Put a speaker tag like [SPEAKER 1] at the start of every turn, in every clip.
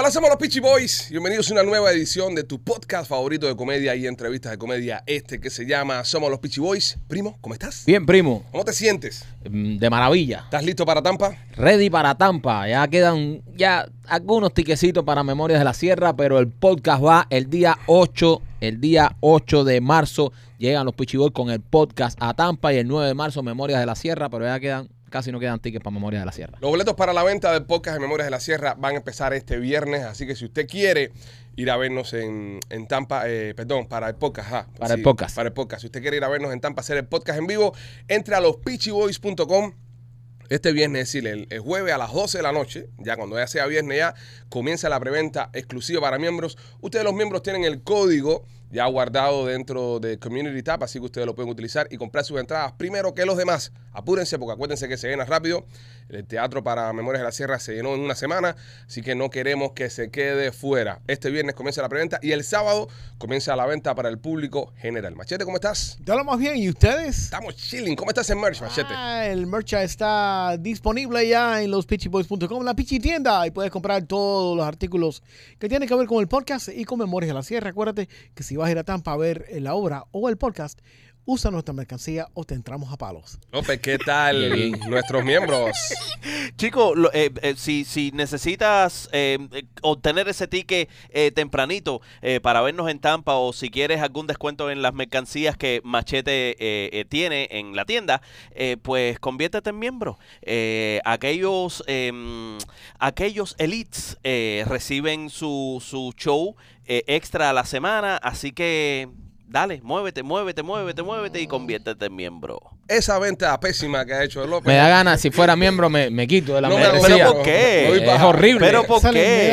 [SPEAKER 1] Hola, somos los Peachy Boys. Bienvenidos a una nueva edición de tu podcast favorito de comedia y entrevistas de comedia, este que se llama Somos los Peachy Boys. Primo, ¿cómo estás?
[SPEAKER 2] Bien, primo.
[SPEAKER 1] ¿Cómo te sientes?
[SPEAKER 2] Mm, De maravilla.
[SPEAKER 1] ¿Estás listo para Tampa?
[SPEAKER 2] Ready para Tampa. Ya quedan ya algunos tiquecitos para Memorias de la Sierra, pero el podcast va el día 8, el día 8 de marzo. Llegan los Pichiboy con el podcast a Tampa y el 9 de marzo Memorias de la Sierra, pero ya quedan, casi no quedan tickets para Memorias de la Sierra.
[SPEAKER 1] Los boletos para la venta del podcast de Memorias de la Sierra van a empezar este viernes, así que si usted quiere ir a vernos en, en Tampa, eh, perdón, para el podcast, ajá.
[SPEAKER 2] Para el podcast.
[SPEAKER 1] Para el podcast. Si usted quiere ir a vernos en Tampa, hacer el podcast en vivo, entre a los peachyboys.com. Este viernes, es decir, el, el jueves a las 12 de la noche, ya cuando ya sea viernes ya, comienza la preventa exclusiva para miembros. Ustedes los miembros tienen el código ya guardado dentro de Community Tab, así que ustedes lo pueden utilizar y comprar sus entradas primero que los demás. Apúrense porque acuérdense que se llena rápido. El teatro para Memorias de la Sierra se llenó en una semana, así que no queremos que se quede fuera. Este viernes comienza la preventa y el sábado comienza la venta para el público general. Machete, ¿cómo estás?
[SPEAKER 3] Te hablo más bien, ¿y ustedes?
[SPEAKER 1] Estamos chilling. ¿Cómo estás en merch, Machete?
[SPEAKER 3] Ah, el merch está disponible ya en los pitchyboys.com, la Pitchy tienda, y puedes comprar todos los artículos que tienen que ver con el podcast y con Memorias de la Sierra. Acuérdate que si vas a ir a Tampa a ver la obra o el podcast, usa nuestra mercancía o te entramos a palos.
[SPEAKER 1] López, ¿qué tal nuestros miembros?
[SPEAKER 4] Chicos, lo- eh, eh, si, si necesitas eh, eh, obtener ese ticket eh, tempranito eh, para vernos en Tampa o si quieres algún descuento en las mercancías que Machete eh, eh, tiene en la tienda, eh, pues conviértete en miembro. Eh, aquellos, em, aquellos elites eh, reciben su, su show eh, extra a la semana, así que dale, muévete, muévete, muévete, muévete y conviértete en miembro.
[SPEAKER 1] Esa venta pésima que ha hecho López.
[SPEAKER 2] Me da ganas, si fuera miembro, me, me quito de la
[SPEAKER 1] No
[SPEAKER 2] membresía.
[SPEAKER 4] ¿Pero por qué?
[SPEAKER 2] Es horrible.
[SPEAKER 4] ¿Pero por qué?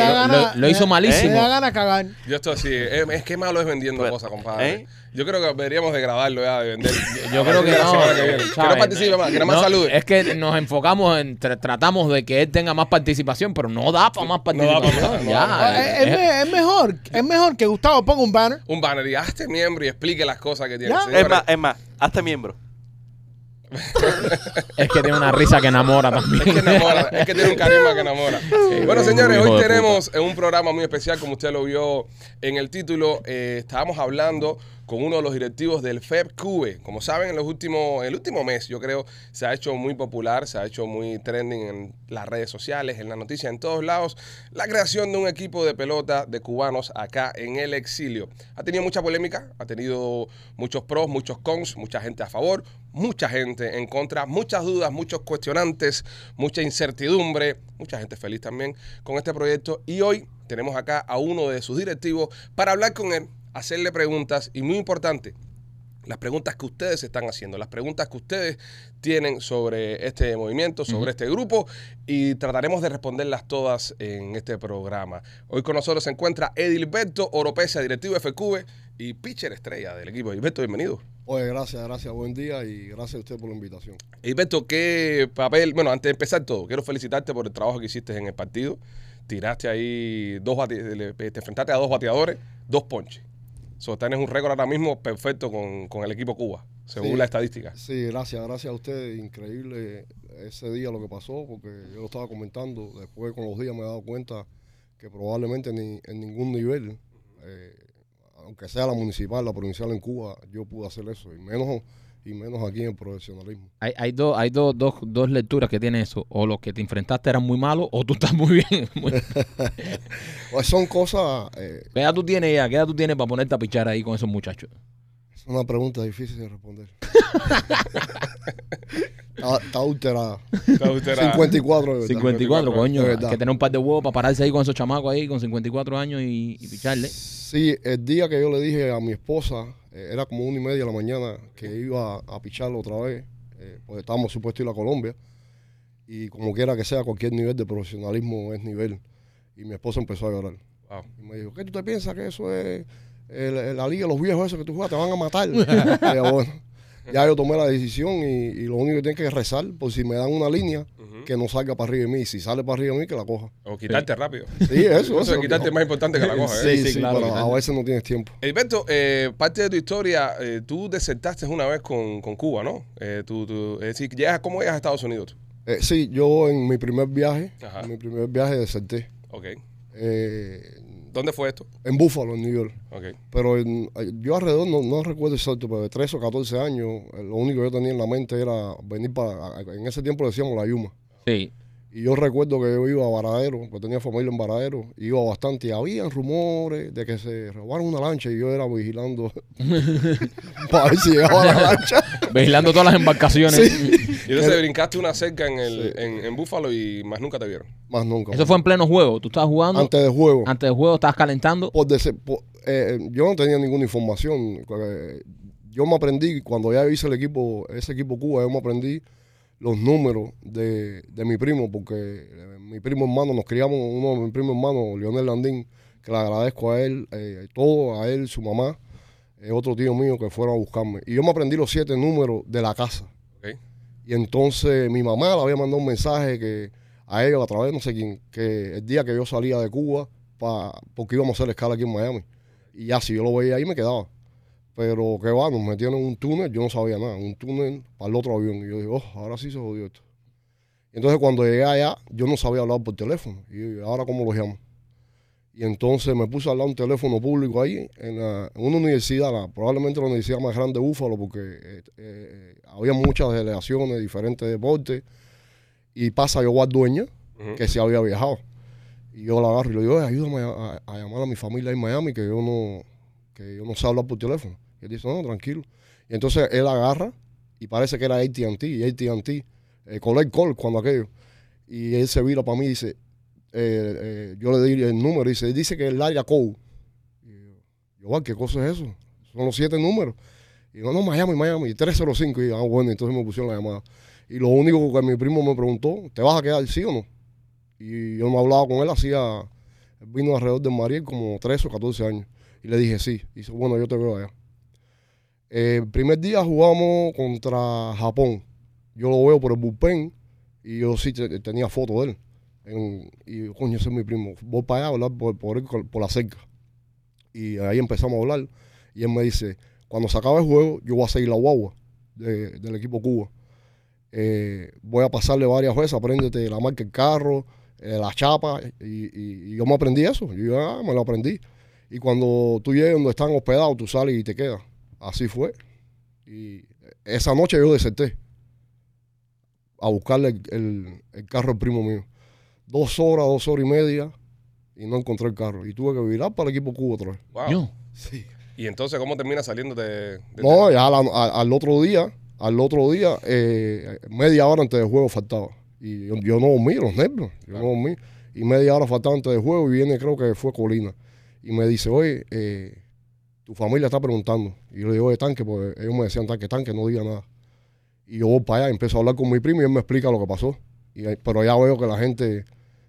[SPEAKER 2] Lo- hizo
[SPEAKER 3] me-
[SPEAKER 2] malísimo.
[SPEAKER 3] Me da gana cagar.
[SPEAKER 1] Yo estoy así. Es, es que malo es vendiendo
[SPEAKER 4] Pero,
[SPEAKER 1] cosas, compadre.
[SPEAKER 4] ¿eh?
[SPEAKER 1] Yo creo que deberíamos degradarlo ya de vender.
[SPEAKER 2] Yo creo que
[SPEAKER 1] de
[SPEAKER 2] no.
[SPEAKER 1] semana que no participe más, que nada más
[SPEAKER 2] No,
[SPEAKER 1] salude.
[SPEAKER 2] Es que nos enfocamos en, tra- tratamos de que él tenga más participación, pero no da para más participación.
[SPEAKER 1] no
[SPEAKER 2] ya,
[SPEAKER 1] da pa' más.
[SPEAKER 2] eh,
[SPEAKER 3] Eh, es,
[SPEAKER 2] eh,
[SPEAKER 3] me- es mejor, es mejor que Gustavo ponga un banner.
[SPEAKER 1] Un banner y hazte miembro y explique las cosas que tiene.
[SPEAKER 4] Es más, es más, hazte miembro.
[SPEAKER 2] es que tiene una risa que enamora también.
[SPEAKER 1] Es que enamora, es que tiene un carisma que enamora. Bueno, señores, hoy tenemos un programa muy especial, como usted lo vio en el título. Eh, estábamos hablando con uno de los directivos del FEBCUBE. Como saben, en los últimos, el último mes, yo creo, se ha hecho muy popular, se ha hecho muy trending en las redes sociales, en las noticias, en todos lados, la creación de un equipo de pelota de cubanos acá en el exilio. Ha tenido mucha polémica, ha tenido muchos pros, muchos cons, mucha gente a favor, mucha gente en contra, muchas dudas, muchos cuestionantes, mucha incertidumbre, mucha gente feliz también con este proyecto. Y hoy tenemos acá a uno de sus directivos para hablar con él, hacerle preguntas y muy importante, las preguntas que ustedes están haciendo, las preguntas que ustedes tienen sobre este movimiento, sobre este grupo y trataremos de responderlas todas en este programa. Hoy con nosotros se encuentra Edilberto Oropesa, directivo de FQV y pitcher estrella del equipo. Edilberto, bienvenido.
[SPEAKER 5] Oye, gracias, gracias, buen día y gracias a usted por la invitación.
[SPEAKER 1] Edilberto, ¿qué papel? Bueno, antes de empezar todo, quiero felicitarte por el trabajo que hiciste en el partido. Tiraste ahí dos bate- le- te enfrentaste a dos bateadores, dos ponches. So, tienes un récord ahora mismo perfecto con, con el equipo Cuba, según
[SPEAKER 5] Sí.
[SPEAKER 1] la estadística.
[SPEAKER 5] Sí, gracias, gracias a usted. Increíble ese día lo que pasó, porque yo lo estaba comentando. Después, con los días, me he dado cuenta que probablemente ni en ningún nivel, eh, aunque sea la municipal, la provincial en Cuba, yo pude hacer eso, y menos, y menos aquí en el profesionalismo.
[SPEAKER 2] Hay, hay, dos, hay dos, dos, dos lecturas que tiene eso. O los que te enfrentaste eran muy malos o tú estás muy bien. Muy-
[SPEAKER 5] Pues son cosas, eh,
[SPEAKER 2] ¿Qué edad tú tienes ya? ¿Qué edad tú tienes para ponerte a pichar ahí con esos muchachos?
[SPEAKER 5] es una pregunta difícil de responder. está, está alterada.
[SPEAKER 1] Está era-
[SPEAKER 5] 54 de verdad.
[SPEAKER 2] 54, coño.
[SPEAKER 5] de
[SPEAKER 2] Hay
[SPEAKER 5] verdad.
[SPEAKER 2] que tener un par de huevos para pararse ahí con esos chamacos ahí con 54 años y, y picharle.
[SPEAKER 5] Sí, el día que yo le dije a mi esposa, eh, era como una y media de la mañana, que iba a picharlo otra vez, eh, porque estábamos supuestos a ir a Colombia, y como quiera que sea, cualquier nivel de profesionalismo es nivel. Y mi esposa empezó a llorar.
[SPEAKER 1] Wow.
[SPEAKER 5] Y me dijo, ¿qué tú te piensas que eso es el- el- la liga de los viejos esos que tú juegas? Te van a matar. Y yo, bueno, ya yo tomé la decisión y, y lo único que tengo que rezar por si me dan una línea que no salga para arriba de mí. Si sale para arriba de mí, que la coja.
[SPEAKER 1] O quitarte rápido.
[SPEAKER 5] Sí, eso.
[SPEAKER 1] Eso quitarte es más importante que la cosa.
[SPEAKER 5] Sí,
[SPEAKER 1] ¿eh?
[SPEAKER 5] sí,
[SPEAKER 2] sí, claro,
[SPEAKER 5] pero a veces no tienes tiempo.
[SPEAKER 1] Edilberto, eh, parte de tu historia, eh, tú desertaste una vez con, con Cuba, ¿no? Eh, tú, tú- es decir, llegas, ¿cómo llegas a Estados Unidos?
[SPEAKER 5] Eh, sí, yo en mi primer viaje,
[SPEAKER 1] Ajá.
[SPEAKER 5] en mi primer viaje deserté.
[SPEAKER 1] Ok.
[SPEAKER 5] eh,
[SPEAKER 1] ¿Dónde fue esto?
[SPEAKER 5] en Buffalo, en New York.
[SPEAKER 1] Ok.
[SPEAKER 5] Pero en- yo alrededor, no, no recuerdo exacto, pero de 13 o 14 años, lo único que yo tenía en la mente era venir para, en ese tiempo le decíamos la Yuma.
[SPEAKER 2] Sí.
[SPEAKER 5] Y yo recuerdo que yo iba a Varadero, porque tenía familia en Varadero, iba bastante y habían rumores de que se robaron una lancha y yo era vigilando para ver si llegaba la lancha.
[SPEAKER 2] Vigilando todas las embarcaciones.
[SPEAKER 1] Y entonces brincaste una cerca en, el,
[SPEAKER 5] Sí.
[SPEAKER 1] en, en Búfalo y más nunca te vieron.
[SPEAKER 5] Más nunca.
[SPEAKER 2] Eso fue en pleno juego. Tú estabas jugando.
[SPEAKER 5] antes del juego.
[SPEAKER 2] Antes del juego estabas calentando.
[SPEAKER 5] por dese- por- eh, yo no tenía ninguna información. Eh, Yo me aprendí, cuando ya hice el equipo, ese equipo Cuba, yo me aprendí los números de, de mi primo, porque eh, mi primo hermano, nos criamos, uno de mis primos hermanos, Leonel Landín, que le agradezco a él, eh, todo, a él, su mamá, eh, otro tío mío que fueron a buscarme. Y yo me aprendí los siete números de la casa. Y entonces mi mamá le había mandado un mensaje que a ellos a través de no sé quién, que el día que yo salía de Cuba, pa, porque íbamos a hacer escala aquí en Miami. Y ya si yo lo veía ahí me quedaba. Pero que va, nos metieron en un túnel, yo no sabía nada, un túnel para el otro avión. Y yo dije, oh, ahora sí se jodió esto. Entonces cuando llegué allá, yo no sabía hablar por teléfono. Y yo, ahora cómo lo llamo. Y entonces me puse a hablar un teléfono público ahí, en, la- en una universidad, la- probablemente la universidad más grande de Búfalo, porque eh, eh, había muchas delegaciones de diferentes deportes. Y pasa yo a dueña, que se había viajado. Y yo la agarro y le digo, "Oye, ayúdame a, a- a llamar a mi familia en Miami, que yo no, que yo no sé hablar por teléfono. Él dice, no, tranquilo. Y entonces él agarra, y parece que era AT&T, y AT&T, eh, collect call cuando aquello. Y él se vira para mí y dice, eh, eh, yo le di el número, y dice, dice que es el área code. Yo, yo, "Ah, ¿qué cosa es eso? Son los siete números. Y yo, no, Miami, Miami, 305. Y ah, bueno, entonces me pusieron la llamada. Y lo único que mi primo me preguntó, ¿te vas a quedar sí o no? Y yo no hablaba con él, hacía, vino alrededor de Mariel como 13 o 14 años. Y le dije sí. Y dice, bueno, yo te veo allá. Eh, el primer día jugamos contra Japón. Yo lo veo por el bullpen y yo sí te- tenía foto de él. En- y coño, ese es mi primo. Voy para allá a hablar por, por, él, por la cerca. Y ahí empezamos a hablar. Y él me dice, cuando se acabe el juego, yo voy a seguir la guagua de- del equipo Cuba. Eh, voy a pasarle varias veces, apréndete la marca del carro, eh, la chapa. Y, yo me aprendí eso. Yo ah, me lo aprendí. Y cuando tú llegas donde están hospedados, tú sales y te quedas. Así fue. Y esa noche yo deserté a buscarle el, el- el carro al primo mío. Dos horas, dos horas y media y no encontré el carro. Y tuve que virar para el equipo Cuba otra vez.
[SPEAKER 1] Wow.
[SPEAKER 2] Yo.
[SPEAKER 5] Sí.
[SPEAKER 1] Y entonces, ¿cómo termina saliendo de, de-
[SPEAKER 5] No, ya la- a- al otro día, al otro día, eh, media hora antes del juego faltaba. Y yo, yo no dormí, los nervios, yo no dormí. Y media hora faltaba antes del juego y viene, creo que fue Colina. Y me dice, oye, eh, tu familia está preguntando. Y yo le digo, oye, tanque, porque ellos me decían tanque, tanque, no diga nada. Y yo voy para allá, empiezo a hablar con mi primo y él me explica lo que pasó. Y, pero ya veo que la gente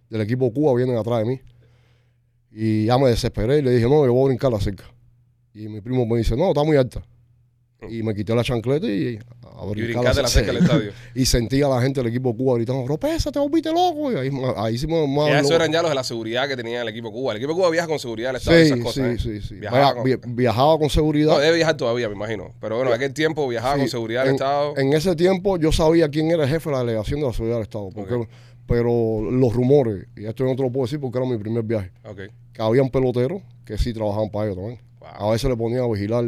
[SPEAKER 5] del equipo Cuba viene atrás de mí. Y ya me desesperé y le dije, no, yo voy a brincar la cerca. Y mi primo me dice, no, está muy alta. Y me quité la chancleta y
[SPEAKER 1] Y
[SPEAKER 5] brincar
[SPEAKER 1] la cerca del estadio.
[SPEAKER 5] Y sentía a la gente del equipo Cuba gritando, Ropesa, te volviste loco. Y ahí, ahí me-
[SPEAKER 1] Ya eso
[SPEAKER 5] loco.
[SPEAKER 1] eran ya los de la seguridad que tenía el equipo Cuba. El equipo Cuba viaja con seguridad al estadio
[SPEAKER 5] Sí,
[SPEAKER 1] esas cosas.
[SPEAKER 5] sí,
[SPEAKER 1] ¿eh?
[SPEAKER 5] sí, sí.
[SPEAKER 1] Viajaba
[SPEAKER 5] Vaya-
[SPEAKER 1] con-
[SPEAKER 5] vi- viajaba con seguridad.
[SPEAKER 1] No, debe viajar todavía, me imagino. Pero bueno, en aquel tiempo viajaba
[SPEAKER 5] Sí,
[SPEAKER 1] con seguridad al Estado.
[SPEAKER 5] en ese tiempo yo sabía quién era el jefe de la delegación de la seguridad del Estado. porque-. Pero los rumores, y esto yo no te lo puedo decir porque era mi primer viaje,
[SPEAKER 1] Ok.
[SPEAKER 5] que habían peloteros que sí trabajaban para ellos también.
[SPEAKER 1] Wow.
[SPEAKER 5] A veces le ponían a vigilar.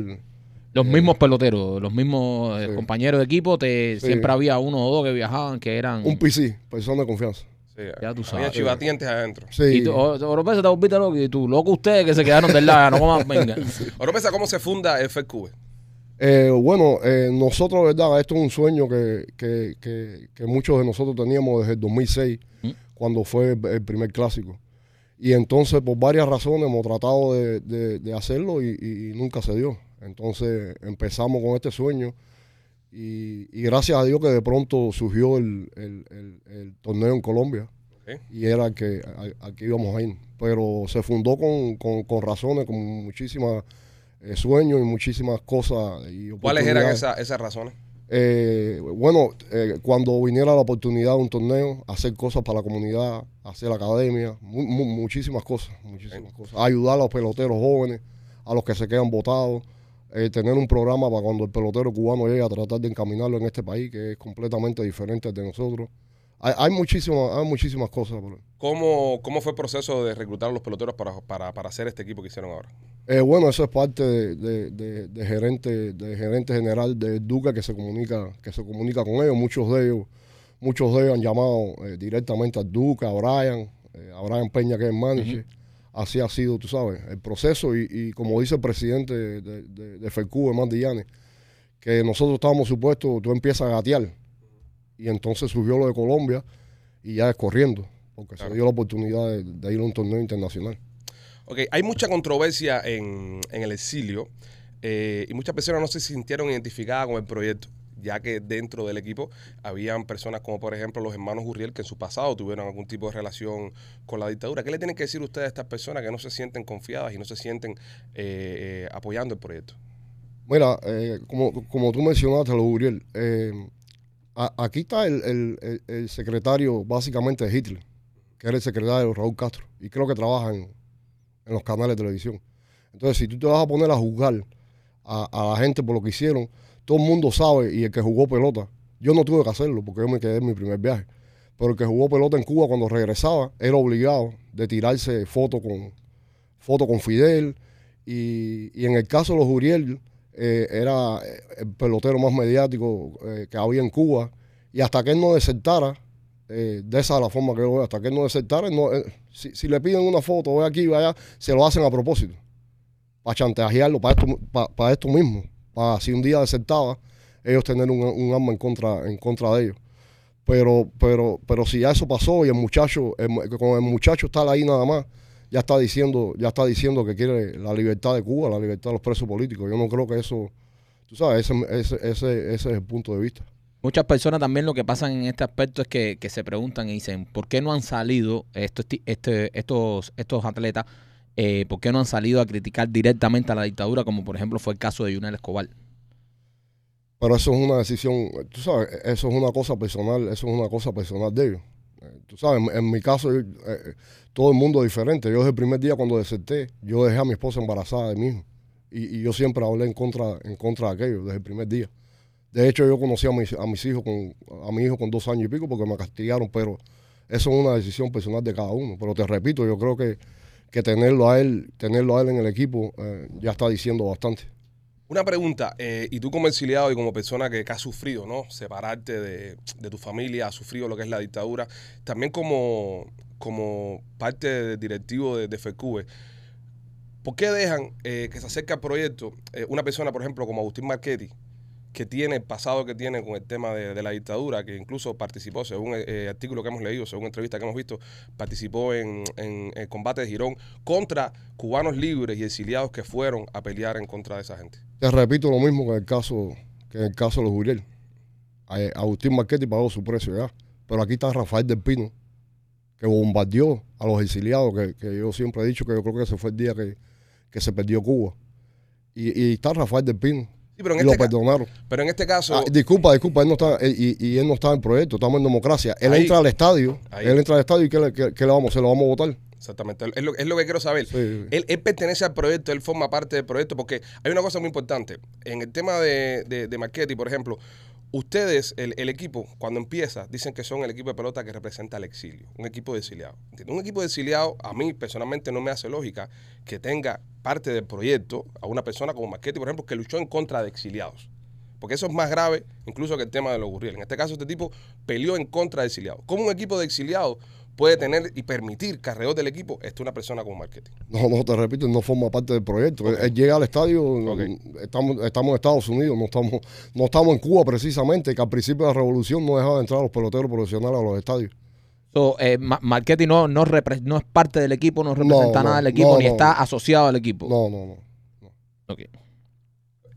[SPEAKER 2] Los mismos peloteros, los mismos eh,
[SPEAKER 5] Sí.
[SPEAKER 2] compañeros de equipo, te,
[SPEAKER 5] Sí.
[SPEAKER 2] siempre había uno o dos que viajaban que eran...
[SPEAKER 5] Un PC, persona de confianza.
[SPEAKER 1] Sí,
[SPEAKER 2] Ya tú
[SPEAKER 1] había
[SPEAKER 2] sabes.
[SPEAKER 1] chivatientes adentro.
[SPEAKER 5] Sí.
[SPEAKER 2] Y tú, oh, Oropesa, te volviste loco. Y tú, loco ustedes que se quedaron del lado, no coman, venga.
[SPEAKER 1] Oropesa, ¿cómo se funda el FedCube?
[SPEAKER 5] Eh, bueno, eh, nosotros, ¿verdad? Esto es un sueño que, que- que- que muchos de nosotros teníamos desde el 2006,
[SPEAKER 2] ¿Mm?
[SPEAKER 5] cuando fue el, el primer clásico. Y entonces, por varias razones, hemos tratado de, de- de hacerlo y nunca se dio. Entonces, empezamos con este sueño y, y gracias a Dios que de pronto surgió el, el- el- el torneo en Colombia y era el que, al, que íbamos a ir. Pero se fundó con, con- con razones, con muchísimas eh, sueños y muchísimas cosas. Y
[SPEAKER 1] ¿Cuáles eran esas, razones?
[SPEAKER 5] Eh, bueno, eh, cuando viniera la oportunidad de un torneo, hacer cosas para la comunidad, hacer academia, mu- mu- muchísimas cosas, muchísimas cosas. Ayudar a los peloteros jóvenes, a los que se quedan votados, eh, tener un programa para cuando el pelotero cubano llegue a tratar de encaminarlo en este país, que es completamente diferente de nosotros. hay, hay muchísimas, hay muchísimas cosas.
[SPEAKER 1] ¿Cómo, ¿Cómo fue el proceso de reclutar a los peloteros para, para, para hacer este equipo que hicieron ahora?
[SPEAKER 5] Eh, bueno, eso es parte de, de- de- de gerente, de gerente general de Duca que se comunica, que se comunica con ellos. Muchos de ellos, muchos de ellos han llamado eh, directamente a Duca, a Brian, eh, a Brian Peña que es el manager. Así ha sido, tú sabes, el proceso y, y como dice el presidente de, de, de, FECU, que nosotros estábamos supuestos, tú empiezas a gatear y entonces surgió lo de Colombia y ya es corriendo, porque
[SPEAKER 1] Claro.
[SPEAKER 5] se dio la oportunidad de, de ir a un torneo internacional.
[SPEAKER 1] Ok, hay mucha controversia en, en el exilio eh, y muchas personas no se sintieron identificadas con el proyecto, ya que dentro del equipo habían personas como por ejemplo los hermanos Gurriel que en su pasado tuvieron algún tipo de relación con la dictadura. ¿Qué le tienen que decir ustedes a estas personas que no se sienten confiadas y no se sienten eh, eh, apoyando el proyecto?
[SPEAKER 5] Mira, eh, como, como tú mencionaste, lo Uriel, aquí está el, el- el- secretario básicamente de Hitler, que era el secretario Raúl Castro, y creo que trabaja en, en los canales de televisión. Entonces, si tú te vas a poner a juzgar a la gente por lo que hicieron, todo el mundo sabe, y el que jugó pelota, yo no tuve que hacerlo porque yo me quedé en mi primer viaje, pero el que jugó pelota en Cuba cuando regresaba era obligado de tirarse foto con, foto con Fidel, y, en el caso de los Uriel, eh, era el pelotero más mediático eh, que había en Cuba. Y hasta que él no desertara, eh, de esa es la forma que yo veo, hasta que él no desertara, eh, si, le piden una foto, ve aquí, ve allá, se lo hacen a propósito. Para chantajearlo, para esto, para esto mismo. Para si un día desertaba, ellos tener un, un arma en contra, en contra de ellos. Pero, pero, pero si ya eso pasó y el muchacho, con el muchacho estar ahí nada más, ya está diciendo, ya está diciendo que quiere la libertad de Cuba, la libertad de los presos políticos. Yo no creo que eso, tú sabes, ese, ese, ese, ese es el punto de vista.
[SPEAKER 2] Muchas personas también lo que pasan en este aspecto es que, que se preguntan y dicen, ¿por qué no han salido estos, este, estos, estos atletas, eh, por qué no han salido a criticar directamente a la dictadura, como por ejemplo fue el caso de Junel Escobar?
[SPEAKER 5] Pero eso es una decisión, tú sabes, eso es una cosa personal, eso es una cosa personal de ellos. Eh, Tú sabes, en, mi caso, eh, todo el mundo es diferente. Yo desde el primer día cuando deserté, yo dejé a mi esposa embarazada de mismo. Y, y yo siempre hablé en contra, en contra de aquello, desde el primer día. De hecho, yo conocí a mis, a mis hijos, con, a mi hijo con dos años y pico porque me castigaron, pero eso es una decisión personal de cada uno. Pero te repito, yo creo que, que tenerlo a él, tenerlo a él en el equipo eh, ya está diciendo bastante.
[SPEAKER 1] Una pregunta, eh, y tú como exiliado y como persona que, has sufrido, ¿no? Separarte de, de tu familia, has sufrido lo que es la dictadura, también como, como parte del directivo de, de FECUBE, ¿por qué dejan eh, que se acerque al proyecto una persona, por ejemplo, como Agustín Marchetti, que tiene pasado que tiene con el tema de, la dictadura, que incluso participó, según el eh, artículo que hemos leído, según entrevista que hemos visto, participó en, el combate de Girón contra cubanos libres y exiliados que fueron a pelear en contra de esa gente?
[SPEAKER 5] Te repito lo mismo que en el caso, que el caso de los Uriel. Eh, Agustín Marchetti pagó su precio ya. Pero aquí está Rafael del Pino, que bombardeó a los exiliados, que, yo siempre he dicho que yo creo que ese fue el día que, que se perdió Cuba. Y, y está Rafael del Pino.
[SPEAKER 1] Sí, pero en
[SPEAKER 5] lo
[SPEAKER 1] este,
[SPEAKER 5] perdonaron.
[SPEAKER 1] pero en este caso,
[SPEAKER 5] Ah, disculpa, disculpa, él no está, él- y, y él no está en el proyecto, estamos en democracia. Él
[SPEAKER 1] Ahí.
[SPEAKER 5] entra al estadio,
[SPEAKER 1] Ahí.
[SPEAKER 5] él entra al estadio y ¿qué le, qué- qué le vamos a hacer? ¿Lo vamos a votar?
[SPEAKER 1] exactamente, es lo, es lo que quiero saber.
[SPEAKER 5] Sí, sí.
[SPEAKER 1] Él, él pertenece al proyecto, él forma parte del proyecto, porque hay una cosa muy importante. En el tema de, de, de Marchetti, por ejemplo, ustedes, el, el equipo, cuando empieza, dicen que son el equipo de pelota que representa al exilio, un equipo de exiliados. Un equipo de exiliados, a mí personalmente no me hace lógica que tenga parte del proyecto a una persona como Marchetti, por ejemplo, que luchó en contra de exiliados. Porque eso es más grave incluso que el tema de los Gurriel. En este caso, este tipo peleó en contra de exiliados. ¿Cómo un equipo de exiliados puede tener y permitir que alrededor del equipo esté una persona como Marchetti?
[SPEAKER 5] No, no, te repito, no forma parte del proyecto. Él, él llega al estadio, estamos, estamos en Estados Unidos, no estamos, no estamos en Cuba precisamente, que al principio de la revolución no dejaban entrar a los peloteros profesionales a los estadios.
[SPEAKER 2] So, eh, Marchetti no, no, no es parte del equipo, no representa
[SPEAKER 5] no,
[SPEAKER 2] nada del equipo,
[SPEAKER 5] no,
[SPEAKER 2] ni
[SPEAKER 5] no.
[SPEAKER 2] está asociado al equipo.
[SPEAKER 5] No, no, no.
[SPEAKER 2] Ok.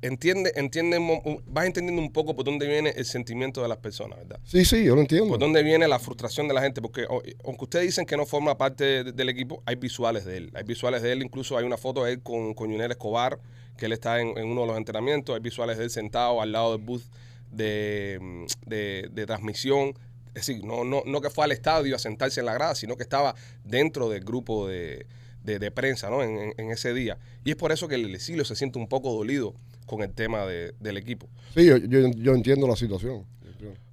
[SPEAKER 1] Entiende, entiende, vas entendiendo un poco por dónde viene el sentimiento de las personas, ¿verdad?
[SPEAKER 5] Sí, sí, yo lo entiendo.
[SPEAKER 1] Por dónde viene la frustración de la gente, porque aunque ustedes dicen que no forma parte de- del equipo, hay visuales de él. Hay visuales de él, incluso hay una foto de él con, con Yunel Escobar, que él está en, en uno de los entrenamientos. Hay visuales de él sentado al lado del booth de, de- de transmisión. Es decir, no, no, no que fue al estadio a sentarse en la grada, sino que estaba dentro del grupo de, de- de prensa ¿no? en, en- en ese día. Y es por eso que el exilio se siente un poco dolido con el tema de- del equipo.
[SPEAKER 5] Sí, yo, yo, yo entiendo la situación.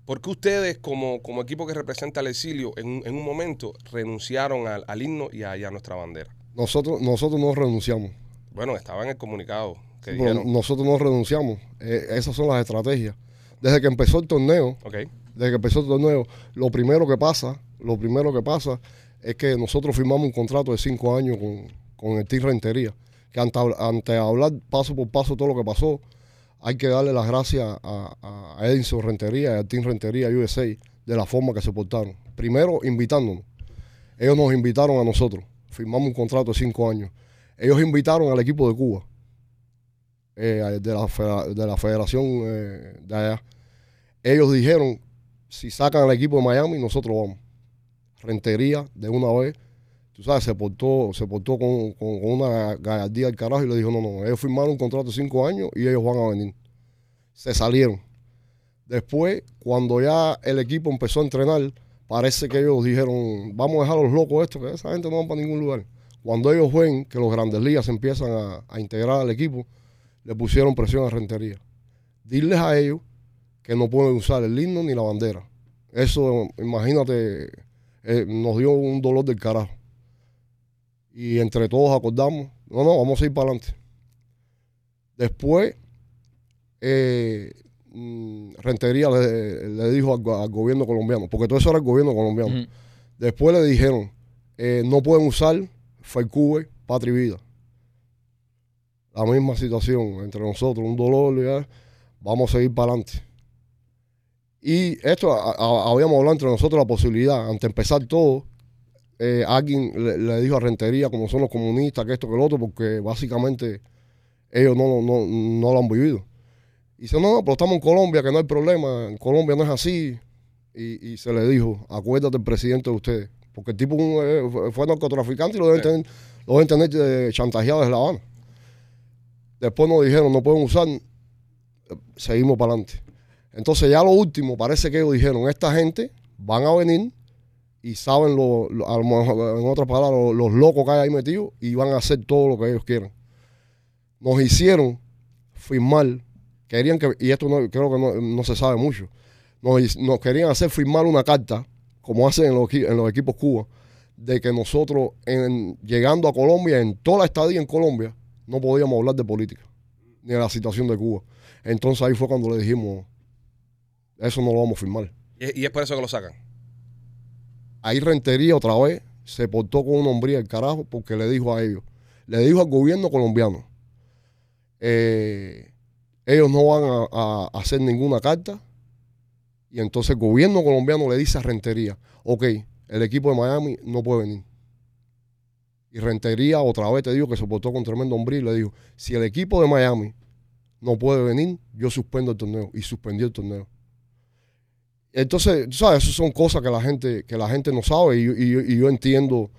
[SPEAKER 1] ¿Por qué ustedes, como, como equipo que representa al exilio, en, un- en un momento renunciaron al, al himno y a, y a nuestra bandera?
[SPEAKER 5] Nosotros, nosotros no renunciamos.
[SPEAKER 1] Bueno, estaba en el comunicado que
[SPEAKER 5] Sí,
[SPEAKER 1] dijeron.
[SPEAKER 5] nosotros no renunciamos. Eh, esas son las estrategias. Desde que empezó el torneo, desde que empezó el torneo, lo primero que pasa, lo primero que pasa es que nosotros firmamos un contrato de cinco años con, con el Team Rentería. Que ante, ante hablar paso por paso todo lo que pasó, hay que darle las gracias a, a Edison Rentería y al Team Rentería USA de la forma que se portaron. Primero, invitándonos. Ellos nos invitaron a nosotros. Firmamos un contrato de cinco años. Ellos invitaron al equipo de Cuba, eh, de, la, de la federación eh, de allá. Ellos dijeron, si sacan al equipo de Miami, nosotros vamos. Rentería, de una vez, tú sabes, se portó, se portó con, con- con una gallardía del carajo y le dijo, no, no, ellos firmaron un contrato de cinco años y ellos van a venir. Se salieron. Después, cuando ya el equipo empezó a entrenar, parece que ellos dijeron, vamos a dejar a los locos esto, que esa gente no va para ningún lugar. Cuando ellos ven que los grandes ligas empiezan a, a integrar al equipo, le pusieron presión a Rentería. Diles a ellos que no pueden usar el himno ni la bandera. Eso, imagínate, eh, nos dio un dolor del carajo. Y entre todos acordamos, no, no, vamos a ir para adelante. Después, eh, mm, Rentería le, le dijo al, go- al gobierno colombiano, porque todo eso era el gobierno colombiano. Después le dijeron, eh, no pueden usar FECUBE, Patria y Vida. La misma situación entre nosotros, un dolor, ya, vamos a seguir para adelante. Y esto, a- a- habíamos hablado entre nosotros la posibilidad, antes de empezar todo, eh, alguien le, le dijo a Rentería, como son los comunistas, que esto, que lo otro, porque básicamente ellos no, no, no lo han vivido. Y dice, no, no, pero estamos en Colombia, que no hay problema, en Colombia no es así. Y, y se le dijo, acuérdate del presidente de ustedes. Porque el tipo eh, fue- fue narcotraficante y lo deben
[SPEAKER 1] Sí.
[SPEAKER 5] tener, lo deben tener eh, chantajeado desde La Habana. Después nos dijeron, no pueden usar, seguimos para adelante. Entonces ya lo último, parece que ellos dijeron, esta gente van a venir y saben, lo, en otras palabras, lo- los locos que hay ahí metidos y van a hacer todo lo que ellos quieran. Nos hicieron firmar, querían que, y esto no, creo que no, no se sabe mucho, nos, nos querían hacer firmar una carta, como hacen en los, en los equipos Cuba, de que nosotros, en, llegando a Colombia, en toda la estadía en Colombia, no podíamos hablar de política, ni de la situación de Cuba. Entonces ahí fue cuando le dijimos, eso no lo vamos a firmar.
[SPEAKER 1] y, y es por eso que lo sacan.
[SPEAKER 5] Ahí Rentería otra vez se portó con una hombría del carajo porque le dijo a ellos, le dijo al gobierno colombiano, eh, ellos no van a, a hacer ninguna carta y entonces el gobierno colombiano le dice a Rentería, ok, el equipo de Miami no puede venir. Y Rentería otra vez te digo que se portó con tremendo hombría y le dijo, si el equipo de Miami no puede venir, yo suspendo el torneo. Y suspendió el torneo. Entonces, sabes, eso son cosas que la gente, que la gente no sabe y, yo- y y yo entiendo,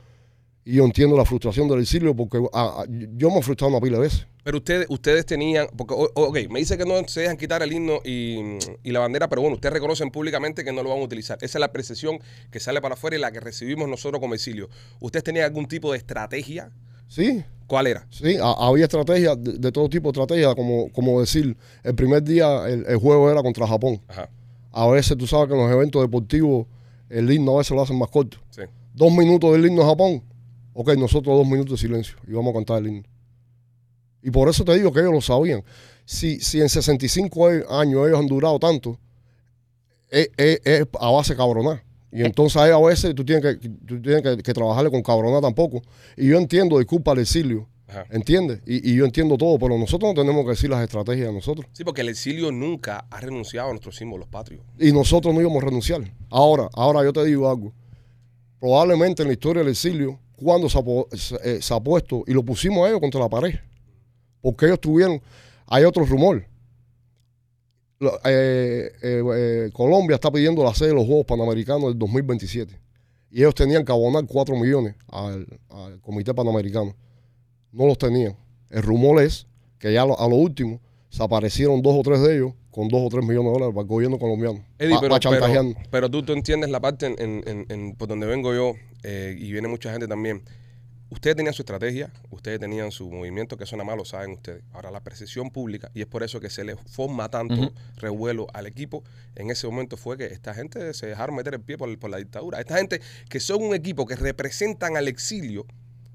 [SPEAKER 5] y yo entiendo la frustración del exilio porque ah, ah, yo me he frustrado una pila de veces.
[SPEAKER 1] Pero ustedes, ustedes tenían, porque, ok, me dice que no se dejan quitar el himno y, y la bandera, pero bueno, ustedes reconocen públicamente que no lo van a utilizar. Esa es la percepción que sale para afuera y la que recibimos nosotros como exilio. ¿Ustedes tenían algún tipo de estrategia?
[SPEAKER 5] Sí,
[SPEAKER 1] ¿Cuál era?
[SPEAKER 5] sí, ha- había estrategias, de, de todo tipo de estrategias, como, como decir, el primer día el, el juego era contra Japón.
[SPEAKER 1] Ajá,
[SPEAKER 5] A veces tú sabes que en los eventos deportivos el himno a veces lo hacen más corto.
[SPEAKER 1] sí.
[SPEAKER 5] Dos minutos del himno a Japón. Ok, nosotros dos minutos de silencio y vamos a cantar el himno. Y por eso te digo que ellos lo sabían. Si, si en 65 años ellos han durado tanto, es, es- es a base de cabronar. Y entonces ahí a veces tú tienes que, tú tienes que, que trabajarle con cabronar tampoco. Y yo entiendo, disculpa al exilio,
[SPEAKER 1] Ajá.
[SPEAKER 5] ¿entiendes? Y, y yo entiendo todo, pero nosotros no tenemos que decir las estrategias de nosotros.
[SPEAKER 1] Sí, porque el exilio nunca ha renunciado a nuestros símbolos patrios.
[SPEAKER 5] y nosotros no íbamos a renunciar. Ahora, ahora yo te digo algo. Probablemente en la historia del exilio, cuando se ha, eh, se ha puesto y lo pusimos a ellos contra la pared, porque ellos tuvieron, hay otro rumor. Eh, eh, eh, Colombia está pidiendo la sede de los Juegos Panamericanos del 2027 y ellos tenían que abonar 4 millones al, al Comité Panamericano. No los tenían. El rumor es que ya lo- a lo último se aparecieron dos o tres de ellos con dos o tres millones de dólares para el gobierno colombiano.
[SPEAKER 1] Eddie,
[SPEAKER 5] Pa-
[SPEAKER 1] pero,
[SPEAKER 5] pa chantajeando.
[SPEAKER 1] pero, pero tú, tú entiendes la parte en, en- en- en- por donde vengo yo eh, y viene mucha gente también. Ustedes tenían su estrategia, ustedes tenían su movimiento, que eso nada más lo saben ustedes. Ahora la percepción pública, y es por eso que se le forma tanto revuelo al equipo, en ese momento fue que esta gente se dejaron meter el pie por, por la dictadura. Esta gente que son un equipo que representan al exilio,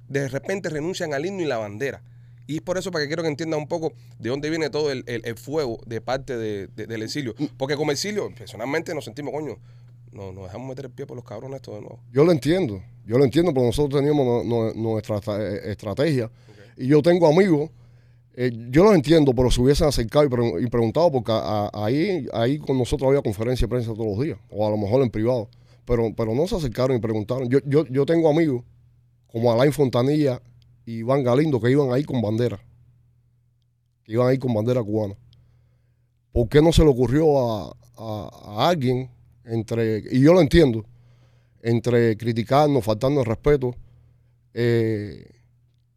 [SPEAKER 1] de repente renuncian al himno y la bandera. Y es por eso para que quiero que entiendan un poco de dónde viene todo el, el- el fuego de parte de- de- del exilio. Porque como exilio, personalmente nos sentimos, coño, no, nos dejamos meter el pie por los cabrones esto de nuevo.
[SPEAKER 5] Yo lo entiendo, yo lo entiendo, pero nosotros teníamos no- no- nuestra estra- eh, estrategia. Y yo tengo amigos, eh, yo los entiendo, pero se hubiesen acercado y, pre- y preguntado, porque a- a- ahí, ahí con nosotros había conferencia de prensa todos los días, o a lo mejor en privado. Pero, pero no se acercaron y preguntaron. Yo, yo, yo tengo amigos como Alain Fontanilla y Iván Galindo que iban ahí con bandera, que iban ahí con bandera cubana. ¿Por qué no se le ocurrió a, a- alguien entre, y yo lo entiendo, entre criticarnos, faltando el respeto, eh,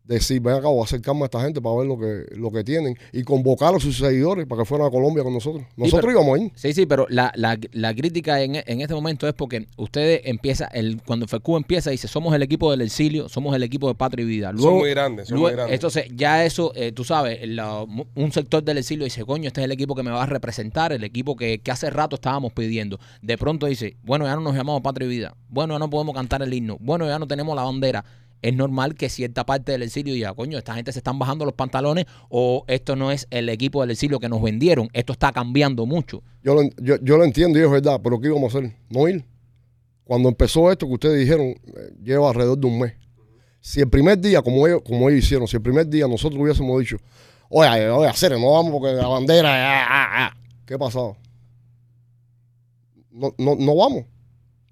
[SPEAKER 5] decir, ven acá, voy a acercarme a esta gente para ver lo que, lo que tienen y convocar a sus seguidores para que fueran a Colombia con nosotros. Nosotros
[SPEAKER 2] pero-
[SPEAKER 5] íbamos ahí.
[SPEAKER 2] Sí, sí, pero la, la, la crítica en, en este momento es porque ustedes empieza, el, cuando FECU empieza, dice, somos el equipo del exilio, somos el equipo de Patria y Vida.
[SPEAKER 1] son
[SPEAKER 2] Luego,
[SPEAKER 1] muy grandes, son
[SPEAKER 2] luego-
[SPEAKER 1] muy grandes.
[SPEAKER 2] entonces, ya eso, eh, tú sabes, la- un sector del exilio dice, coño, este es el equipo que me va a representar, el equipo que, que hace rato estábamos pidiendo. De pronto dice, bueno, ya no nos llamamos Patria y Vida, bueno, ya no podemos cantar el himno, bueno, ya no tenemos la bandera. Es normal que cierta parte del exilio diga, coño, esta gente se están bajando los pantalones o esto no es el equipo del exilio que nos vendieron, esto está cambiando mucho.
[SPEAKER 5] Yo lo, yo, yo lo entiendo y es verdad, pero ¿qué íbamos a hacer? No ir. Cuando empezó esto que ustedes dijeron, eh, lleva alrededor de un mes. Si el primer día, como ellos, como ellos hicieron, si el primer día nosotros hubiésemos dicho, oye, oye, hacer, no vamos porque la bandera, ah, ah, ah", ¿qué pasaba? No, no, no vamos.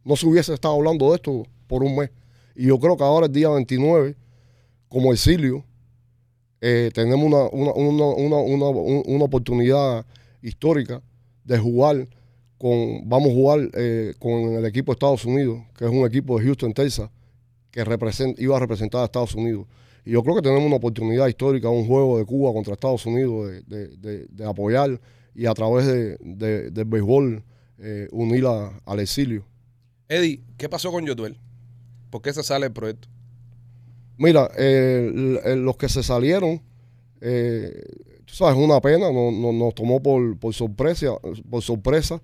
[SPEAKER 5] No se hubiese estado hablando de esto por un mes. Y yo creo que ahora el día 29, como exilio, tenemos una, una, una, una, una, un- una oportunidad histórica de jugar con, vamos a jugar eh, con el equipo de Estados Unidos, que es un equipo de Houston, Texas, que represent- iba a representar a Estados Unidos. Y yo creo que tenemos una oportunidad histórica, un juego de Cuba contra Estados Unidos, de, de- apoyar y a través de, de- del béisbol eh, unir a- al exilio.
[SPEAKER 1] Eddie, ¿qué pasó con Yotuel? ¿Por qué se sale el proyecto?
[SPEAKER 5] Mira, los que se salieron, eh, tú sabes, una pena, no- no- nos tomó por, por sorpresa, por sorpresa.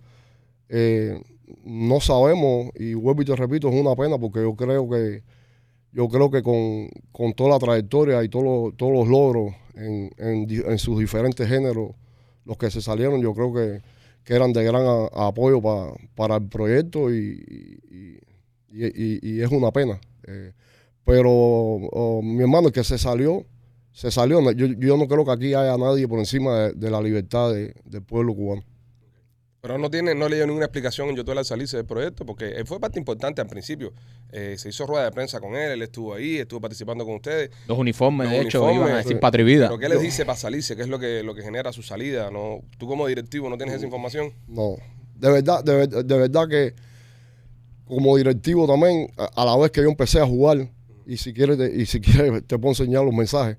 [SPEAKER 5] Eh, no sabemos, y vuelvo y te repito, es una pena porque yo creo que yo creo que con, con toda la trayectoria y todos los, todos los logros en, en sus diferentes géneros, los que se salieron, yo creo que, eran de gran apoyo pa- para el proyecto y- y- y- y es una pena. Eh, pero oh, mi hermano, el que se salió, se salió. Yo, yo no creo que aquí haya nadie por encima de, de la libertad de- del pueblo cubano.
[SPEAKER 1] Pero no tiene, no le dio ninguna explicación en Yotuel al salirse del proyecto, porque él fue parte importante al principio. Eh, se hizo rueda de prensa con él, él estuvo ahí, estuvo participando con ustedes.
[SPEAKER 2] Los uniformes,
[SPEAKER 1] Los
[SPEAKER 2] de hecho,
[SPEAKER 1] uniformes,
[SPEAKER 2] iban a decir. Patria Vida.
[SPEAKER 1] Pero ¿qué les dice para salirse? ¿Qué es lo que, lo que genera su salida? ¿No? Tú como directivo no tienes esa información.
[SPEAKER 5] No, de verdad, de, de verdad que como directivo también, a, la vez que yo empecé a jugar, y si quieres te, y si quieres te puedo enseñar los mensajes,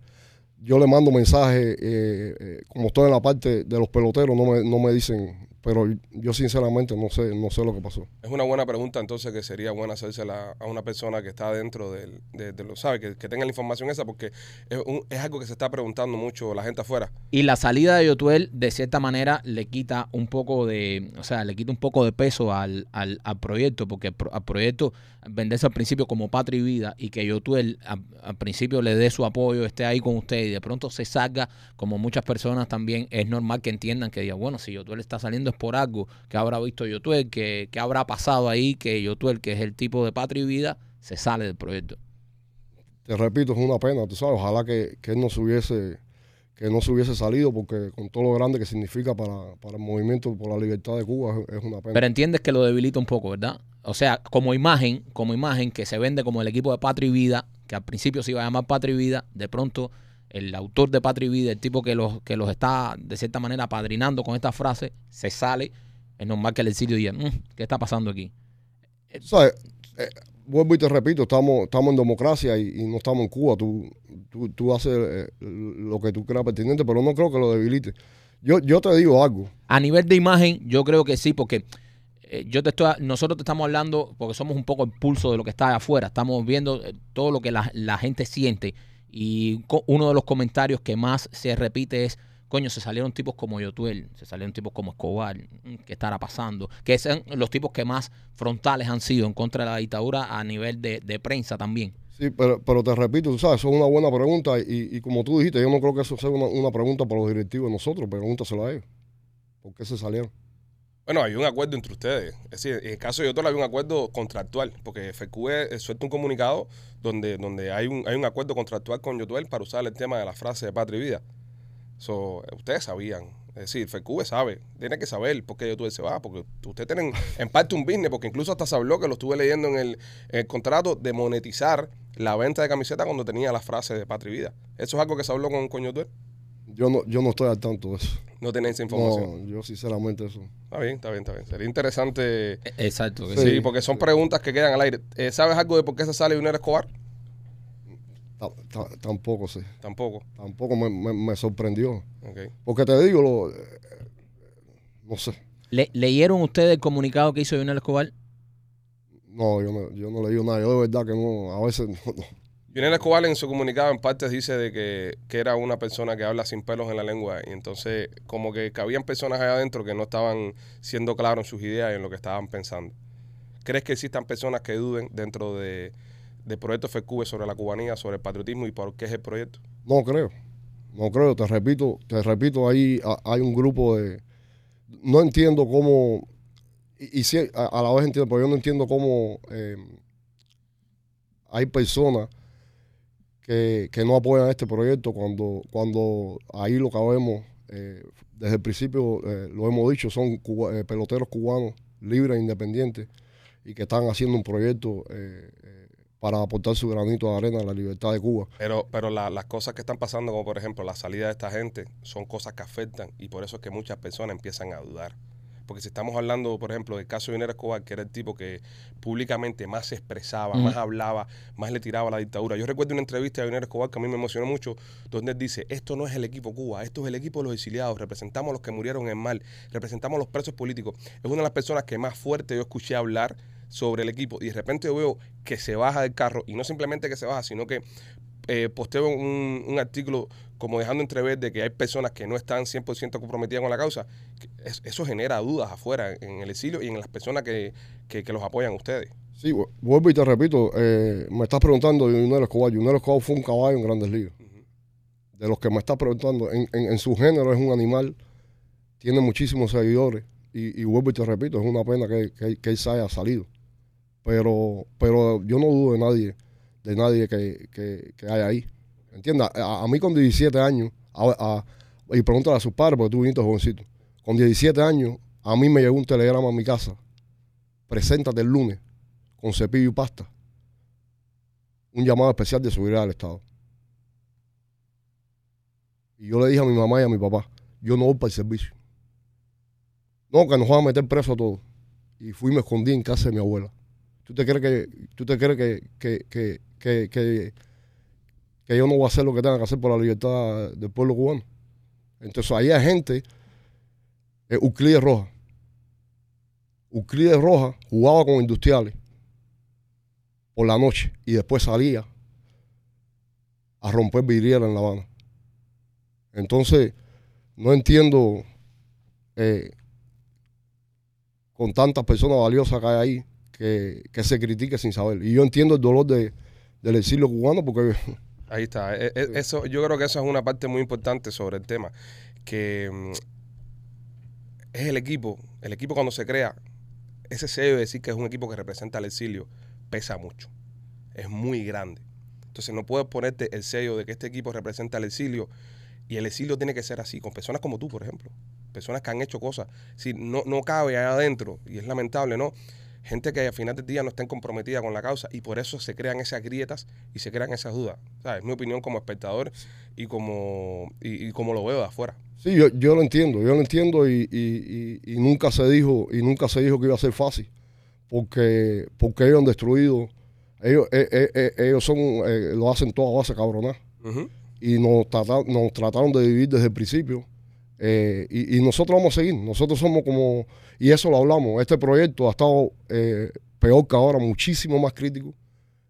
[SPEAKER 5] yo le mando mensajes, eh, eh, como estoy en la parte de los peloteros, no me, no me dicen, pero yo sinceramente no sé, no sé lo que pasó.
[SPEAKER 1] Es una buena pregunta entonces que sería buena hacérsela a una persona que está dentro del, de, de lo sabe, que, que tenga la información esa, porque es, un- es algo que se está preguntando mucho la gente afuera.
[SPEAKER 2] Y la salida de Yotuel, de cierta manera, le quita un poco de, o sea, le quita un poco de peso al, al, al proyecto, porque el pro- al proyecto venderse al principio como patria y vida y que Yotuel al principio le dé su apoyo, esté ahí con usted y de pronto se salga, como muchas personas también, es normal que entiendan que digan, bueno, si Yotuel está saliendo es por algo, que habrá visto Yotuel, que, que habrá pasado ahí, que Yotuel, que es el tipo de patria y vida, se sale del proyecto.
[SPEAKER 5] Te repito, es una pena, tú sabes, ojalá que, que él no se hubiese que no se hubiese salido porque con todo lo grande que significa para, para el movimiento por la libertad de Cuba es, es una pena.
[SPEAKER 2] Pero entiendes que lo debilita un poco, ¿verdad? O sea, como imagen, como imagen que se vende como el equipo de Patria y Vida, que al principio se iba a llamar Patria y Vida, de pronto el autor de Patria y Vida, el tipo que los, que los está de cierta manera padrinando con esta frase, se sale. Es normal que el exilio diga, "Mm, ¿qué está pasando aquí?
[SPEAKER 5] Sabes, eh, vuelvo y te repito, estamos, estamos en democracia y, y no estamos en Cuba. Tú, tú, tú haces eh, lo que tú creas pertinente, pero no creo que lo debilite. Yo, yo te digo algo.
[SPEAKER 2] A nivel de imagen, yo creo que sí, porque eh, yo te estoy, nosotros te estamos hablando porque somos un poco el pulso de lo que está afuera. Estamos viendo eh, todo lo que la, la gente siente. Y uno de los comentarios que más se repite es, coño, se salieron tipos como Yotuel, se salieron tipos como Escobar, mm, ¿qué estará pasando? Que son los tipos que más frontales han sido en contra de la dictadura a nivel de, de prensa también.
[SPEAKER 5] Sí, pero, pero te repito, tú sabes, eso es una buena pregunta y, y como tú dijiste, yo no creo que eso sea una, una pregunta para los directivos de nosotros, pregúntaselo a ellos. ¿Por qué se salieron?
[SPEAKER 1] Bueno, hay un acuerdo entre ustedes. Es decir, en el caso de Yotuel hay un acuerdo contractual, porque FQ eh, suelta un comunicado donde, donde hay, un, hay un acuerdo contractual con Yotuel para usar el tema de la frase de patria y vida. So, eh, ustedes sabían. Es decir, FQ sabe, tiene que saber por qué Yotuel se va, porque ustedes tienen en parte un business, porque incluso hasta se habló, que lo estuve leyendo en el, contrato, de monetizar la venta de camiseta cuando tenía la frase de patria y vida. ¿Eso es algo que se habló con, con Yotuel?
[SPEAKER 5] Yo no, yo no estoy al tanto de eso.
[SPEAKER 1] No tenéis esa información.
[SPEAKER 5] No, yo sinceramente eso.
[SPEAKER 1] Está bien, está bien, está bien. Sería interesante.
[SPEAKER 2] E- Exacto. que
[SPEAKER 1] Sí,
[SPEAKER 5] Sí.
[SPEAKER 1] porque son preguntas que quedan al aire. Eh, ¿Sabes algo de por qué se sale Junior Escobar?
[SPEAKER 5] Ta- ta- tampoco sé.
[SPEAKER 1] Tampoco.
[SPEAKER 5] Tampoco me, me- me sorprendió.
[SPEAKER 1] Ok.
[SPEAKER 5] Porque te digo, lo, eh, no sé.
[SPEAKER 2] Le- ¿Leyeron ustedes el comunicado que hizo Lionel Escobar?
[SPEAKER 5] No, yo no, yo no leí nada. Yo de verdad que no, a veces no. no.
[SPEAKER 1] Junior Escobar en su comunicado en parte dice de que, que era una persona que habla sin pelos en la lengua y entonces como que, habían personas allá adentro que no estaban siendo claros en sus ideas y en lo que estaban pensando. ¿Crees que existan personas que duden dentro de, de Proyecto FQ sobre la cubanía, sobre el patriotismo y por qué es el proyecto?
[SPEAKER 5] No creo. No creo. Te repito, te repito, ahí ha- hay un grupo de. No entiendo cómo. Y, y sí, a, a la vez entiendo, pero yo no entiendo cómo eh, hay personas que, que no apoyan este proyecto cuando, cuando ahí lo que vemos, eh, desde el principio eh, lo hemos dicho, son cuba- eh, peloteros cubanos libres e independientes y que están haciendo un proyecto eh, eh, para aportar su granito de arena a la libertad de Cuba.
[SPEAKER 1] Pero, pero la- las cosas que están pasando, como por ejemplo la salida de esta gente, son cosas que afectan y por eso es que muchas personas empiezan a dudar. Porque si estamos hablando, por ejemplo, del caso de Junior Escobar, que era el tipo que públicamente más se expresaba, más hablaba, más le tiraba a la dictadura. Yo recuerdo una entrevista de Junior Escobar que a mí me emocionó mucho, donde él dice, esto no es el equipo Cuba, esto es el equipo de los exiliados, representamos a los que murieron en mal, representamos a los presos políticos. Es una de las personas que más fuerte yo escuché hablar sobre el equipo y de repente yo veo que se baja del carro y no simplemente que se baja, sino que eh, posteo un, un artículo como dejando entrever de que hay personas que no están 100% comprometidas con la causa, es- eso genera dudas afuera en el exilio y en las personas que, que- que los apoyan a ustedes.
[SPEAKER 5] Sí, vu- vuelvo y te repito, eh, me estás preguntando de Junero Escobar. Junero Escobar fue un caballo en Grandes Ligas. De los que me estás preguntando, en, en- en su género es un animal, tiene muchísimos seguidores. Y, y vuelvo y te repito, es una pena que, que, que él se haya salido. Pero, pero yo no dudo de nadie, de nadie que, que, que hay ahí. ¿Entiendes? A, mí con 17 años, y pregúntale a sus padres, porque tú viniste jovencito. Con 17 años, a mí me llegó un telegrama a mi casa. Preséntate el lunes con cepillo y pasta. Un llamado especial de seguridad del Estado. Y yo le dije a mi mamá y a mi papá, yo no voy para el servicio. No, que nos van a meter preso a todos. Y fui y me escondí en casa de mi abuela. ¿Tú te crees que, tú te crees que, que, que, que- que yo no voy a hacer lo que tenga que hacer por la libertad del pueblo cubano? Entonces ahí hay gente, eh, Euclides Roja. Euclides Roja jugaba con industriales por la noche y después salía a romper vidriera en La Habana. Entonces, no entiendo eh, con tantas personas valiosas que hay ahí que, que se critique sin saber. Y yo entiendo el dolor de, del exilio cubano porque
[SPEAKER 1] Ahí está. E- e- Eso, yo creo que eso es una parte muy importante sobre el tema. Que mm, es el equipo. El equipo cuando se crea, ese sello de decir que es un equipo que representa al exilio, pesa mucho. Es muy grande. Entonces no puedes ponerte el sello de que este equipo representa al exilio. Y el exilio tiene que ser así, con personas como tú, por ejemplo. Personas que han hecho cosas. Si no, no cabe allá adentro, y es lamentable, ¿no? Gente que al final del día no estén comprometida con la causa y por eso se crean esas grietas y se crean esas dudas. ¿Sabes? Es mi opinión como espectador y como, y, y como lo veo de afuera.
[SPEAKER 5] Sí, yo, yo lo entiendo, yo lo entiendo y, y- y- nunca se dijo y nunca se dijo que iba a ser fácil, porque porque ellos han destruido, ellos eh, eh, eh, ellos son eh, lo hacen todo a base cabronar y nos trataron, nos trataron de vivir desde el principio Eh, y, y nosotros vamos a seguir. Nosotros somos como, y eso lo hablamos, este proyecto ha estado eh, peor que ahora, muchísimo más crítico.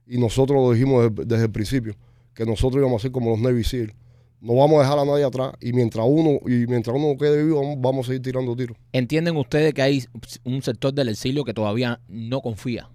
[SPEAKER 5] Y nosotros lo dijimos desde, desde el principio, que nosotros íbamos a ser como los Navy SEAL. No vamos a dejar a nadie atrás y mientras uno y mientras uno quede vivo vamos, vamos a seguir tirando tiros.
[SPEAKER 2] ¿Entienden ustedes que hay un sector del exilio que todavía no confía?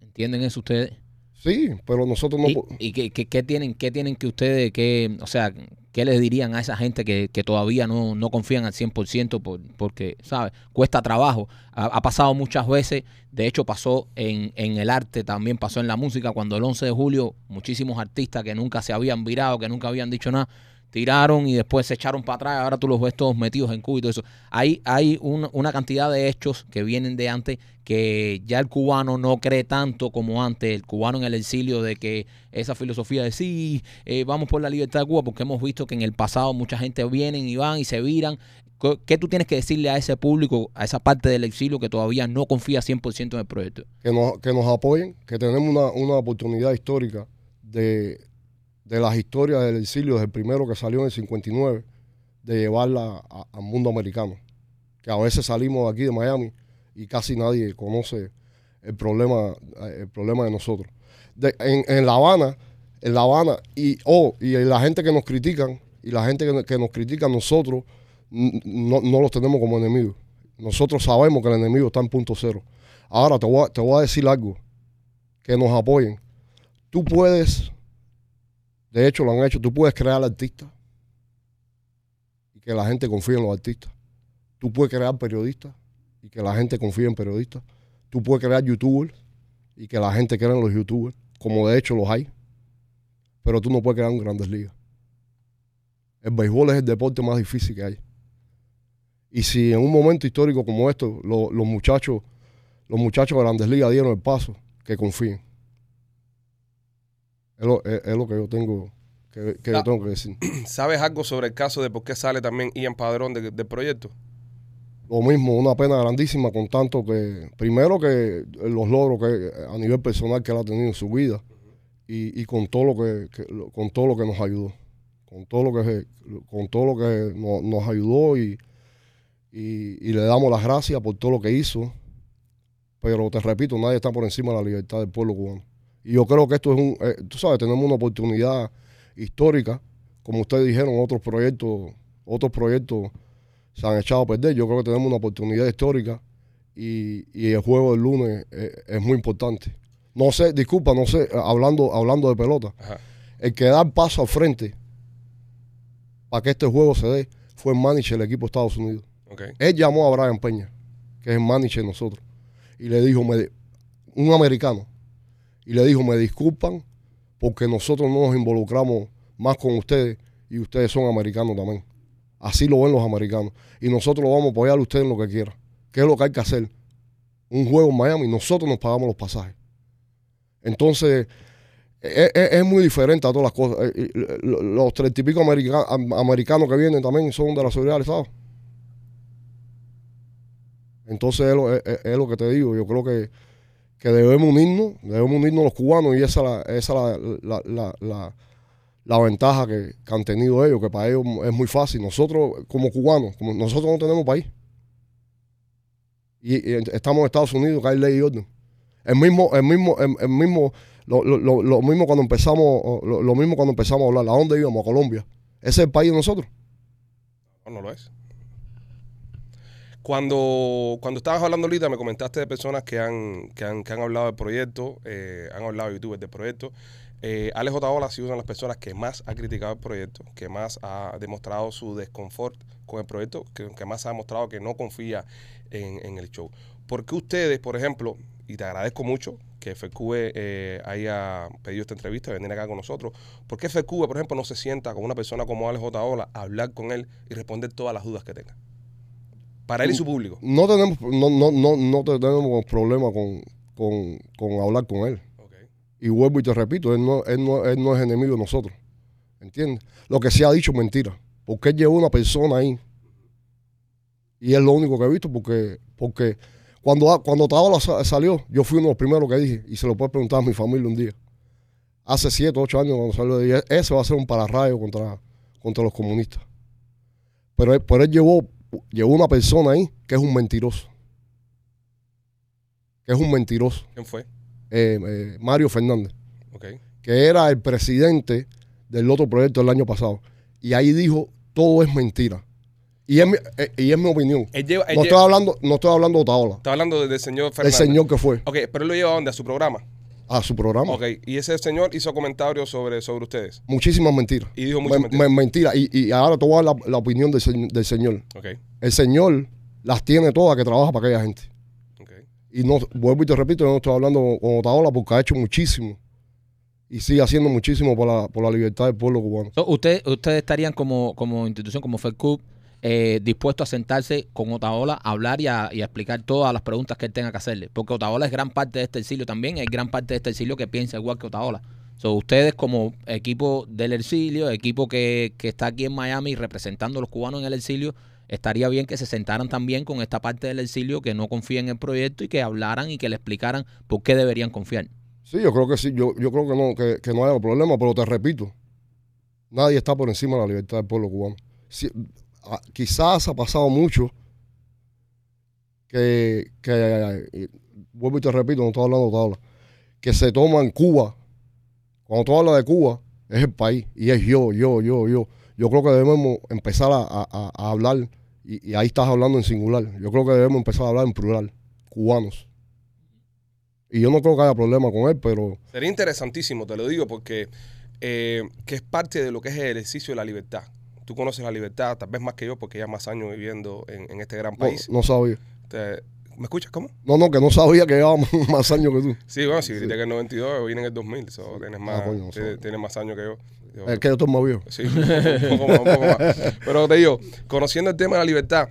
[SPEAKER 2] ¿Entienden eso ustedes?
[SPEAKER 5] Sí, pero nosotros no...
[SPEAKER 2] ¿Y, y qué, tienen, qué tienen que ustedes, qué, o sea, qué les dirían a esa gente que, que todavía no, no confían al 100% por, porque, ¿sabes? Cuesta trabajo. Ha, ha pasado muchas veces, de hecho pasó en, en el arte, también pasó en la música, cuando el 11 de julio muchísimos artistas que nunca se habían virado, que nunca habían dicho nada, tiraron y después se echaron para atrás, ahora tú los ves todos metidos en cubo y todo eso. Hay, hay un- una cantidad de hechos que vienen de antes que ya el cubano no cree tanto como antes, el cubano en el exilio de que esa filosofía de sí, eh, vamos por la libertad de Cuba, porque hemos visto que en el pasado mucha gente vienen y van y se viran. ¿Qué- ¿Qué tú tienes que decirle a ese público, a esa parte del exilio que todavía no confía 100% en el proyecto?
[SPEAKER 5] que nos, que nos apoyen, que tenemos una, una oportunidad histórica de, de las historias del exilio, desde el primero que salió en el 59, de llevarla al mundo americano. Que a veces salimos aquí de Miami y casi nadie conoce el problema, eh, el problema de nosotros. En, en La Habana, en La Habana, y, oh, y la gente que nos critican, y la gente que, que nos critica a nosotros, no, no los tenemos como enemigos. Nosotros sabemos que el enemigo está en punto cero. Ahora te voy, te voy a decir algo, que nos apoyen. Tú puedes, de hecho lo han hecho, tú puedes crear artistas y que la gente confíe en los artistas. Tú puedes crear periodistas y que la gente confíe en periodistas. Tú puedes crear youtubers y que la gente crea en los youtubers, como de hecho los hay. Pero tú no puedes crear un grandes ligas. El béisbol es el deporte más difícil que hay. Y si en un momento histórico como esto, lo- los muchachos los muchachos de Grandes Ligas dieron el paso, que confíen. Es lo, es- es lo que yo tengo que, que yo
[SPEAKER 1] Ah.
[SPEAKER 5] tengo que decir.
[SPEAKER 1] ¿Sabes algo sobre el caso de por qué sale también Ian Padrón de- del proyecto?
[SPEAKER 5] Lo mismo, una pena grandísima con tanto que, primero que los logros que a nivel personal que él ha tenido en su vida y, y con todo lo que, con todo lo que nos ayudó, con todo lo que con todo lo que no- nos ayudó y, y, y le damos las gracias por todo lo que hizo. Pero te repito, nadie está por encima de la libertad del pueblo cubano. Y yo creo que esto es un, eh, tú sabes, tenemos una oportunidad histórica, como ustedes dijeron, otros proyectos, otros proyectos se han echado a perder. Yo creo que tenemos una oportunidad histórica y, y el juego del lunes eh, es muy importante. No sé, disculpa, no sé, hablando, hablando de pelota,
[SPEAKER 1] Ajá.
[SPEAKER 5] el que da el paso al frente para que este juego se dé fue el manager del equipo de Estados Unidos. Él llamó a Brian Peña, que es el manager de nosotros, y le dijo, un americano, y le dijo, me disculpan porque nosotros no nos involucramos más con ustedes y ustedes son americanos también. Así lo ven los americanos. Y nosotros lo vamos a apoyar a ustedes en lo que quieran. ¿Qué es lo que hay que hacer? Un juego en Miami, nosotros nos pagamos los pasajes. Entonces, es, es- es muy diferente a todas las cosas. Eh, lo- Los treinta y pico america- am- americanos que vienen también son de la seguridad del Estado. Entonces, es lo, lo que te digo. Yo creo que, que debemos unirnos, debemos unirnos los cubanos y esa es la, ventaja que, han tenido ellos, que para ellos es muy fácil. Nosotros, como cubanos, como nosotros no tenemos país. Y, estamos en Estados Unidos, que hay ley y orden. El mismo, el mismo, el, mismo, lo, lo- lo- mismo cuando empezamos, lo mismo cuando empezamos a hablar, ¿a dónde íbamos? A Colombia. Ese es el país de nosotros.
[SPEAKER 1] No, no lo es. Cuando, cuando estabas hablando ahorita, me comentaste de personas que han, que han, que han hablado del proyecto, eh, han hablado de youtubers del proyecto. Eh, Alex J. Ola ha sido una de las personas que más ha criticado el proyecto, que más ha demostrado su desconfort con el proyecto, que, más ha demostrado que no confía en, en el show. ¿Por qué ustedes, por ejemplo, y te agradezco mucho que FQV eh, haya pedido esta entrevista, venir acá con nosotros, ¿por qué FQV, por ejemplo, no se sienta con una persona como Alex J. Ola a hablar con él y responder todas las dudas que tenga? Para él y su público.
[SPEAKER 5] No tenemos, no, no, no, no tenemos problema con, con, con hablar con él.
[SPEAKER 1] Ok.
[SPEAKER 5] Y vuelvo y te repito, él no, él no, él no es enemigo de nosotros. ¿Entiendes? Lo que se ha dicho es mentira. Porque él llevó una persona ahí. Y es lo único que he visto porque, porque cuando, cuando salió, yo fui uno de los primeros que dije, y se lo puedo preguntar a mi familia un día. Hace siete, ocho años cuando salió, dije, ese va a ser un pararrayo contra, contra los comunistas. Pero él, pero él llevó, llevó una persona ahí que es un mentiroso. Que es un mentiroso.
[SPEAKER 1] ¿Quién fue?
[SPEAKER 5] Eh, eh, Mario Fernández. Que era el presidente del otro proyecto del año pasado. Y ahí dijo, todo es mentira. Y es mi, eh, y es mi opinión.
[SPEAKER 1] Él lleva, él
[SPEAKER 5] No
[SPEAKER 1] lleva-
[SPEAKER 5] estoy hablando, no estoy hablando de Otaola,
[SPEAKER 1] está hablando del señor
[SPEAKER 5] el
[SPEAKER 1] Fernández.
[SPEAKER 5] señor que fue
[SPEAKER 1] Ok, pero él lo lleva a dónde? A su programa.
[SPEAKER 5] A su programa.
[SPEAKER 1] Ok, y ese señor hizo comentarios sobre, sobre ustedes.
[SPEAKER 5] Muchísimas mentiras.
[SPEAKER 1] Y dijo muchas
[SPEAKER 5] Me-
[SPEAKER 1] mentiras.
[SPEAKER 5] me- mentiras. Y, y ahora te voy a dar la, la opinión del, del señor.
[SPEAKER 1] Ok,
[SPEAKER 5] El señor las tiene todas que trabaja para aquella gente.
[SPEAKER 1] ok.
[SPEAKER 5] Y no, vuelvo y te repito, yo no estoy hablando con Otaola porque ha hecho muchísimo. Y sigue haciendo muchísimo por la, por la libertad del pueblo cubano.
[SPEAKER 2] So, usted, ustedes estarían como, como institución, como FedCub, eh, dispuestos a sentarse con Otaola, a hablar y a, explicar todas las preguntas que él tenga que hacerle. Porque Otaola es gran parte de este exilio también, hay gran parte de este exilio que piensa igual que Otaola. So, ustedes como equipo del exilio, equipo que, que está aquí en Miami representando a los cubanos en el exilio, estaría bien que se sentaran también con esta parte del exilio que no confía en el proyecto y que hablaran y que le explicaran por qué deberían confiar.
[SPEAKER 5] Sí, yo creo que sí, yo, yo creo que no, que, no haya problema, pero te repito, nadie está por encima de la libertad del pueblo cubano. Quizás ha pasado mucho que, que eh, vuelvo y te repito, no estoy hablando de tabla, que se toma en Cuba, cuando tú hablas de Cuba, es el país, y es yo, yo, yo, yo. Yo creo que debemos empezar a, hablar, y, y ahí estás hablando en singular, yo creo que debemos empezar a hablar en plural, cubanos. Y yo no creo que haya problema con él, pero
[SPEAKER 1] Sería interesantísimo, te lo digo, porque eh, que es parte de lo que es el ejercicio de la libertad. Tú conoces la libertad, tal vez más que yo, porque ya más años viviendo en, en este gran
[SPEAKER 5] no,
[SPEAKER 1] país.
[SPEAKER 5] no sabía.
[SPEAKER 1] Te- ¿Me escuchas? ¿Cómo?
[SPEAKER 5] No, no, que no sabía que llevaba más años que tú.
[SPEAKER 1] Sí, bueno, si
[SPEAKER 5] Sí.
[SPEAKER 1] grité que el 92, yo vine en el 2000, so, tienes, más,
[SPEAKER 5] coño, no
[SPEAKER 1] tienes,
[SPEAKER 5] sabía.
[SPEAKER 1] tienes más años que yo. Yo-
[SPEAKER 5] Es que yo estoy más viejo.
[SPEAKER 1] Sí, un poco más, un poco más. Pero te digo, conociendo el tema de la libertad,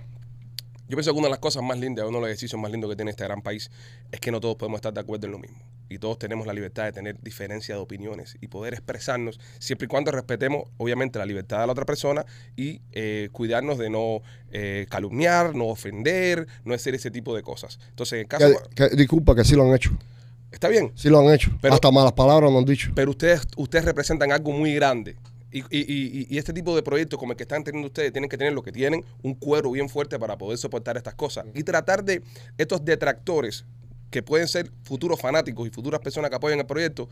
[SPEAKER 1] yo pienso que una de las cosas más lindas, uno de los ejercicios más lindos que tiene este gran país, es que no todos podemos estar de acuerdo en lo mismo. Y todos tenemos la libertad de tener diferencia de opiniones y poder expresarnos, siempre y cuando respetemos, obviamente, la libertad de la otra persona y eh, cuidarnos de no eh, calumniar, no ofender, no hacer ese tipo de cosas. Entonces, en caso.
[SPEAKER 5] Que- que- disculpa, que sí lo han hecho.
[SPEAKER 1] Está bien,
[SPEAKER 5] Sí lo han hecho.
[SPEAKER 1] Pero-
[SPEAKER 5] Hasta malas palabras nos han dicho.
[SPEAKER 1] pero ustedes, ustedes representan algo muy grande. Y, y- y- y este tipo de proyectos como el que están teniendo ustedes tienen que tener lo que tienen, un cuero bien fuerte para poder soportar estas cosas. Y tratar de estos detractores, que pueden ser futuros fanáticos y futuras personas que apoyan el proyecto,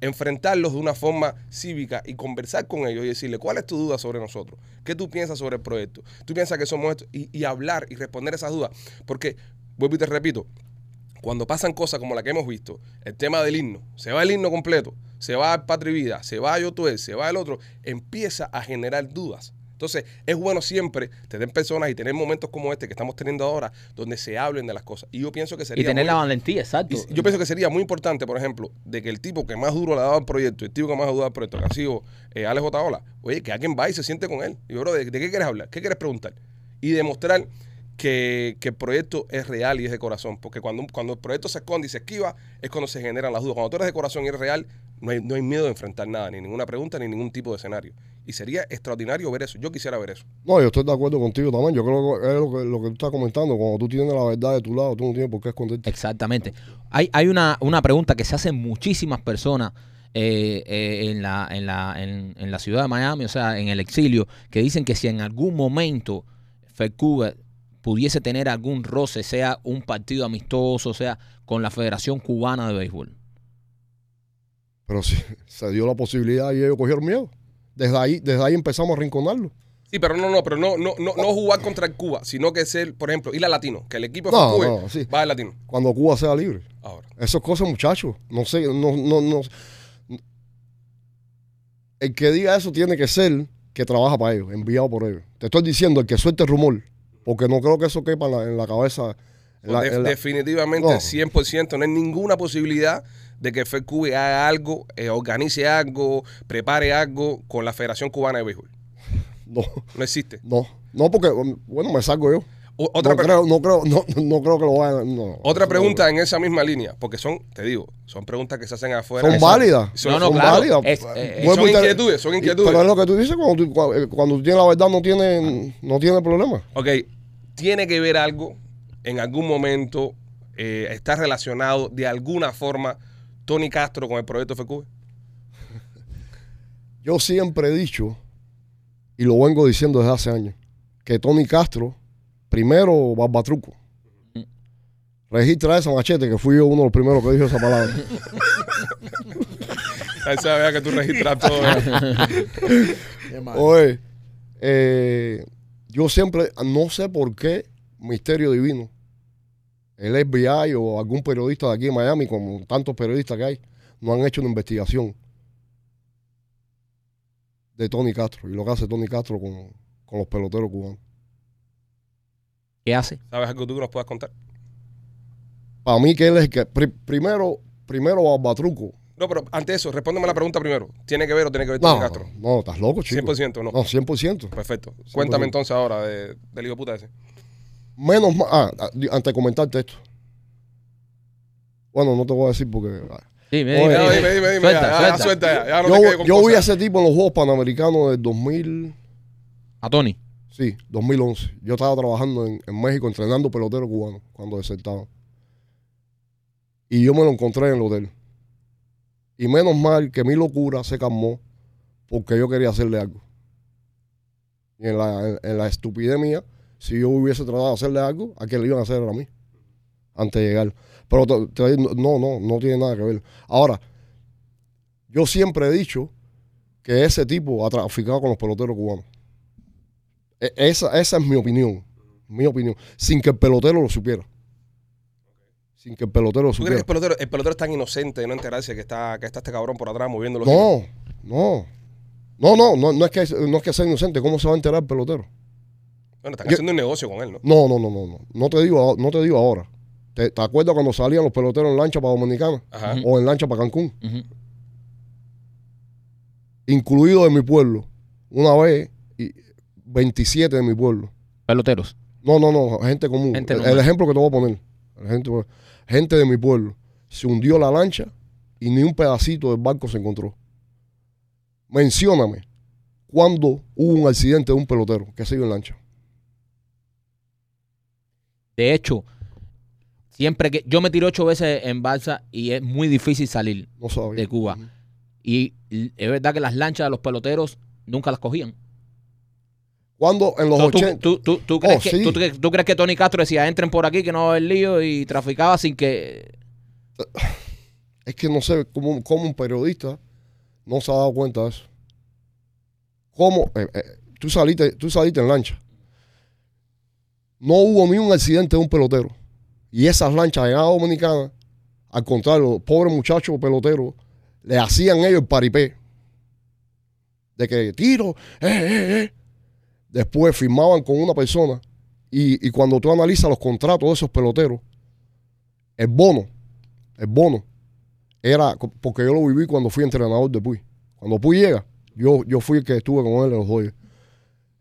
[SPEAKER 1] enfrentarlos de una forma cívica y conversar con ellos y decirle, ¿cuál es tu duda sobre nosotros? ¿Qué tú piensas sobre el proyecto? ¿Tú piensas que somos esto? Y, y hablar y responder esas dudas. Porque, vuelvo y te repito, cuando pasan cosas como la que hemos visto, el tema del himno, se va el himno completo, se va el Patria y Vida, se va Yotuel, se va el otro, empieza a generar dudas. Entonces, es bueno siempre tener personas y tener momentos como este que estamos teniendo ahora, donde se hablen de las cosas. Y yo pienso que sería.
[SPEAKER 2] Y tener
[SPEAKER 1] muy-
[SPEAKER 2] la valentía, exacto.
[SPEAKER 1] y yo pienso que sería muy importante, por ejemplo, de que el tipo que más duro le ha dado al proyecto, el tipo que más ha dado al proyecto, que ha sido eh, Alex Otaola, oye, que alguien va y se siente con él. Y yo, bro, ¿de, de qué quieres hablar? ¿Qué quieres preguntar? Y demostrar que, que el proyecto es real y es de corazón. Porque cuando, cuando el proyecto se esconde y se esquiva, es cuando se generan las dudas. Cuando tú eres de corazón y eres real, no hay, no hay miedo de enfrentar nada, ni ninguna pregunta, ni ningún tipo de escenario. Y sería extraordinario ver eso. Yo quisiera ver eso.
[SPEAKER 5] No, yo estoy de acuerdo contigo también. Yo creo que es lo que, lo que tú estás comentando. Cuando tú tienes la verdad de tu lado, tú no tienes por qué esconderte.
[SPEAKER 2] Exactamente. Hay, hay una, una pregunta que se hacen muchísimas personas eh, eh, en, la, en, la, en, en la ciudad de Miami, o sea, en el exilio, que dicen que si en algún momento FEDCUBA pudiese tener algún roce, sea un partido amistoso, sea con la Federación Cubana de Béisbol.
[SPEAKER 5] Pero sí, se dio la posibilidad y ellos cogieron miedo. Desde ahí, desde ahí empezamos a rinconarlo.
[SPEAKER 1] Sí, pero no, no, pero no, no, no, no jugar contra el Cuba, sino que ser, por ejemplo, ir al latino, que el equipo de
[SPEAKER 5] No,
[SPEAKER 1] Cuba
[SPEAKER 5] no, sí.
[SPEAKER 1] va al latino.
[SPEAKER 5] Cuando Cuba sea libre.
[SPEAKER 1] Ahora.
[SPEAKER 5] Esas cosas, muchachos. No sé, no, no, no. El que diga eso tiene que ser que trabaja para ellos, enviado por ellos. Te estoy diciendo, el que suelte el rumor, porque no creo que eso quepa en la, en la cabeza. en la-
[SPEAKER 1] De-
[SPEAKER 5] en la-
[SPEAKER 1] definitivamente,
[SPEAKER 5] No.
[SPEAKER 1] 100%, no hay ninguna posibilidad de que FECUBE haga algo, eh, organice algo, prepare algo con la Federación Cubana de Béisbol.
[SPEAKER 5] no,
[SPEAKER 1] No existe.
[SPEAKER 5] no, no, porque, um, bueno, me salgo yo.
[SPEAKER 1] O- otra,
[SPEAKER 5] no, creo, no, creo, no, no creo que lo vayan. No,
[SPEAKER 1] otra
[SPEAKER 5] no,
[SPEAKER 1] pregunta en esa misma línea, porque son, te digo, son preguntas que se hacen afuera.
[SPEAKER 5] Son válidas.
[SPEAKER 1] son-
[SPEAKER 2] No, no,
[SPEAKER 5] son
[SPEAKER 2] claro.
[SPEAKER 5] válidas.
[SPEAKER 2] Es- eh,
[SPEAKER 1] son inquietudes, son inquietudes.
[SPEAKER 5] Pero es lo que tú dices, cuando tú, eh, cuando tú tienes la verdad no tiene, no tiene problema.
[SPEAKER 1] Ok, tiene que ver algo, en algún momento, eh, está relacionado de alguna forma Tony Castro con el proyecto FECUBE.
[SPEAKER 5] Yo siempre he dicho, y lo vengo diciendo desde hace años, que Tony Castro, primero Barbatruco, registra esa machete, que fui yo uno de los primeros que dijo esa palabra.
[SPEAKER 1] Ahí se vea que tú registras todo.
[SPEAKER 5] Oye, eh, yo siempre, no sé por qué, Misterio Divino, el FBI o algún periodista de aquí en Miami, como tantos periodistas que hay, no han hecho una investigación de Tony Castro y lo que hace Tony Castro con, con los peloteros cubanos.
[SPEAKER 2] ¿Qué hace?
[SPEAKER 1] ¿Sabes algo tú que nos puedas contar?
[SPEAKER 5] Para mí que él es el que, pri- primero, primero Barbatruco.
[SPEAKER 1] No, pero antes de eso, respóndeme la pregunta primero. ¿Tiene que ver o tiene que ver Tony
[SPEAKER 5] No,
[SPEAKER 1] Castro?
[SPEAKER 5] no, estás loco, chico.
[SPEAKER 1] 100% no.
[SPEAKER 5] No, 100%.
[SPEAKER 1] Perfecto. Cuéntame
[SPEAKER 5] 100%.
[SPEAKER 1] entonces ahora de, del hijo puta ese.
[SPEAKER 5] Menos mal, ah, ah, antes de comentarte esto. Bueno, no te voy a decir porque... ah,
[SPEAKER 2] Sí,
[SPEAKER 5] Oye,
[SPEAKER 2] dime,
[SPEAKER 1] No,
[SPEAKER 2] dime.
[SPEAKER 1] dime, dime, dime.
[SPEAKER 2] Suelta,
[SPEAKER 1] ya, ya,
[SPEAKER 2] suelta.
[SPEAKER 1] suelta ya. ya no
[SPEAKER 5] yo
[SPEAKER 1] te quedes con
[SPEAKER 5] yo vi a ese tipo en los Juegos Panamericanos del 2000,
[SPEAKER 2] A Tony.
[SPEAKER 5] sí, 2011. Yo estaba trabajando en, en México entrenando peloteros cubanos cuando desertaban. Y yo me lo encontré en el hotel. Y menos mal que mi locura se calmó porque yo quería hacerle algo. Y en la, en, en la estupidez mía, si yo hubiese tratado de hacerle algo, a quien le iban a hacer a mí. Antes de llegar. Pero no, no, no tiene nada que ver. Ahora, yo siempre he dicho que ese tipo ha traficado con los peloteros cubanos. E- Esa, esa es mi opinión. Mi opinión. Sin que el pelotero lo supiera. Sin que el pelotero lo
[SPEAKER 1] ¿Tú crees que
[SPEAKER 5] supiera.
[SPEAKER 1] el pelotero, el pelotero es tan inocente de no enterarse que está, que está este cabrón por atrás moviendo los
[SPEAKER 5] No, no. No, no, no, no es que no es que sea inocente. ¿Cómo se va a enterar el pelotero?
[SPEAKER 1] Bueno, están
[SPEAKER 5] Yo-
[SPEAKER 1] haciendo un negocio con él, ¿no?
[SPEAKER 5] No, no, no, no, no. No te digo, no te digo ahora. ¿Te, te acuerdas cuando salían los peloteros en lancha para Dominicana?
[SPEAKER 1] Ajá.
[SPEAKER 5] O en lancha para Cancún. Incluido de mi pueblo. Una vez, y 27 de mi pueblo.
[SPEAKER 2] Peloteros.
[SPEAKER 5] No, no, no, gente común.
[SPEAKER 2] Gente
[SPEAKER 5] el, ejemplo que te voy a poner. Gente, gente de mi pueblo. Se hundió la lancha y ni un pedacito del barco se encontró. Mencióname cuando hubo un accidente de un pelotero que se iba en lancha.
[SPEAKER 2] De hecho, siempre que yo me tiro ocho veces en balsa y es muy difícil salir.
[SPEAKER 5] No.
[SPEAKER 2] De Cuba. Y es verdad que las lanchas de los peloteros nunca las cogían.
[SPEAKER 5] Cuando en los
[SPEAKER 2] ¿tú,
[SPEAKER 5] 80.
[SPEAKER 2] tú- tú- tú crees
[SPEAKER 5] Oh,
[SPEAKER 2] que,
[SPEAKER 5] sí.
[SPEAKER 2] tú crees que Tony Castro decía entren por aquí que no va a haber lío y traficaba sin que...
[SPEAKER 5] Es que no sé cómo, cómo un periodista no se ha dado cuenta de eso. ¿Cómo? eh, eh, tú, saliste, tú saliste en lancha. No hubo ni un accidente de un pelotero. Y esas lanchas en Agua Dominicana, al contrario, los pobres muchachos peloteros, le hacían ellos el paripé. De que tiro, eh, eh, eh. Después firmaban con una persona. Y, y cuando tú analizas los contratos de esos peloteros, el bono, el bono, era porque yo lo viví cuando fui entrenador de Puy. Cuando Puy llega, yo, yo fui el que estuve con él en los Dodgers.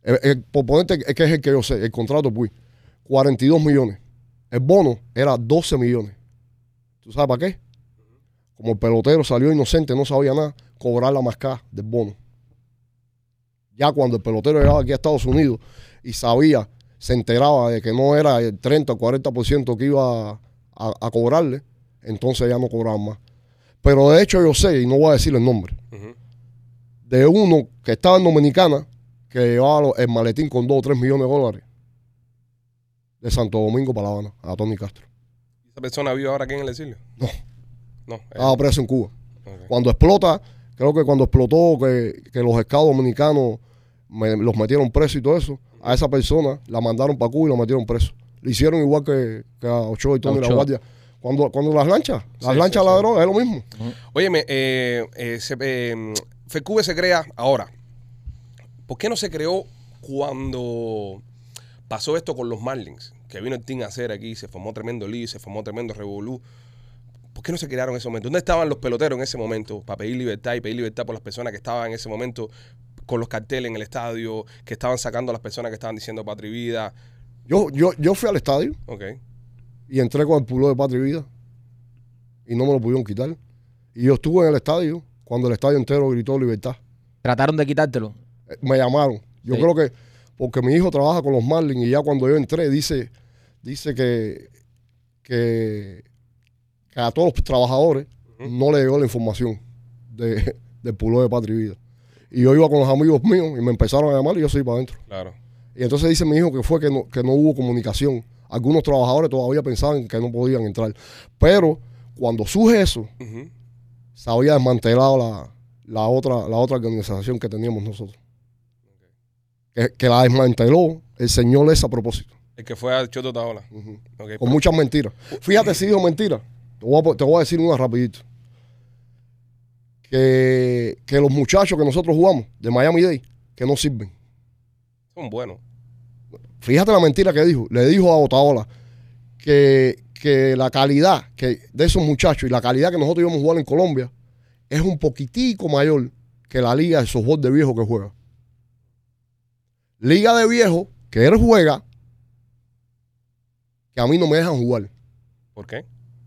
[SPEAKER 5] Eh, eh, por ponerte es que es el que yo sé, el contrato de Puy, 42 millones. El bono era 12 millones. ¿Tú sabes para qué? Como el pelotero salió inocente, no sabía nada, cobrar la mascada del bono. Ya cuando el pelotero llegaba aquí a Estados Unidos y sabía, se enteraba de que no era el 30 o 40% que iba a, a- a cobrarle, entonces ya no cobraban más. Pero de hecho yo sé, y no voy a decir el nombre, de uno que estaba en Dominicana, que llevaba el maletín con 2 o 3 millones de dólares de Santo Domingo para La Habana, a Tony Castro.
[SPEAKER 1] ¿Esa persona vive ahora aquí en el exilio?
[SPEAKER 5] No.
[SPEAKER 1] No. eh,
[SPEAKER 5] Estaba preso en Cuba. Cuando explota, creo que cuando explotó que, que los escados dominicanos me- los metieron presos y todo eso, a esa persona la mandaron para Cuba y lo metieron preso. Le hicieron igual que, que a Ochoa y Tony la
[SPEAKER 2] Ochoa.
[SPEAKER 5] Guardia. Cuando, cuando las lanchas, las
[SPEAKER 1] Sí,
[SPEAKER 5] lanchas
[SPEAKER 1] sí,
[SPEAKER 5] la
[SPEAKER 1] sí.
[SPEAKER 5] es lo mismo.
[SPEAKER 1] Óyeme, eh, eh, se- eh, FECUBE se crea ahora. ¿Por qué no se creó cuando pasó esto con los Marlins? Que vino el team a hacer aquí, se formó tremendo lío, se formó tremendo revolú. ¿Por qué no se crearon en ese momento? ¿Dónde estaban los peloteros en ese momento para pedir libertad y pedir libertad por las personas que estaban en ese momento con los carteles en el estadio, que estaban sacando a las personas que estaban diciendo patria y vida?
[SPEAKER 5] Yo, yo, yo fui al estadio
[SPEAKER 1] Ok.
[SPEAKER 5] y entré con el pulo de Patria y Vida y no me lo pudieron quitar. Y yo estuve en el estadio cuando el estadio entero gritó libertad.
[SPEAKER 2] Trataron de quitártelo.
[SPEAKER 5] Eh, Me llamaron. Yo
[SPEAKER 2] Sí.
[SPEAKER 5] creo que porque mi hijo trabaja con los Marlins y ya cuando yo entré dice, dice que, que, que a todos los trabajadores no le llegó la información de, del pulo de Patria y Vida. Y yo iba con los amigos míos y me empezaron a llamar y yo soy para adentro.
[SPEAKER 1] Claro.
[SPEAKER 5] Y entonces dice mi hijo que fue que no, que no hubo comunicación. Algunos trabajadores todavía pensaban que no podían entrar. Pero cuando surge eso, se había desmantelado la, la otra, la otra organización que teníamos nosotros. Que, que la desmanteló el señor ese a propósito.
[SPEAKER 1] El que fue a Choto Taola. Ok,
[SPEAKER 5] Con muchas mentiras. Fíjate si dijo mentira. Te voy, a, te voy a decir una rapidito. Que, que los muchachos que nosotros jugamos de Miami Day, que no sirven.
[SPEAKER 1] Son buenos.
[SPEAKER 5] Fíjate la mentira que dijo. Le dijo a Otaola que, que la calidad que de esos muchachos y la calidad que nosotros íbamos a jugar en Colombia es un poquitico mayor que la liga de softball de viejo que juega. Liga de viejo que él juega que a mí no me dejan jugar
[SPEAKER 1] ¿Por qué?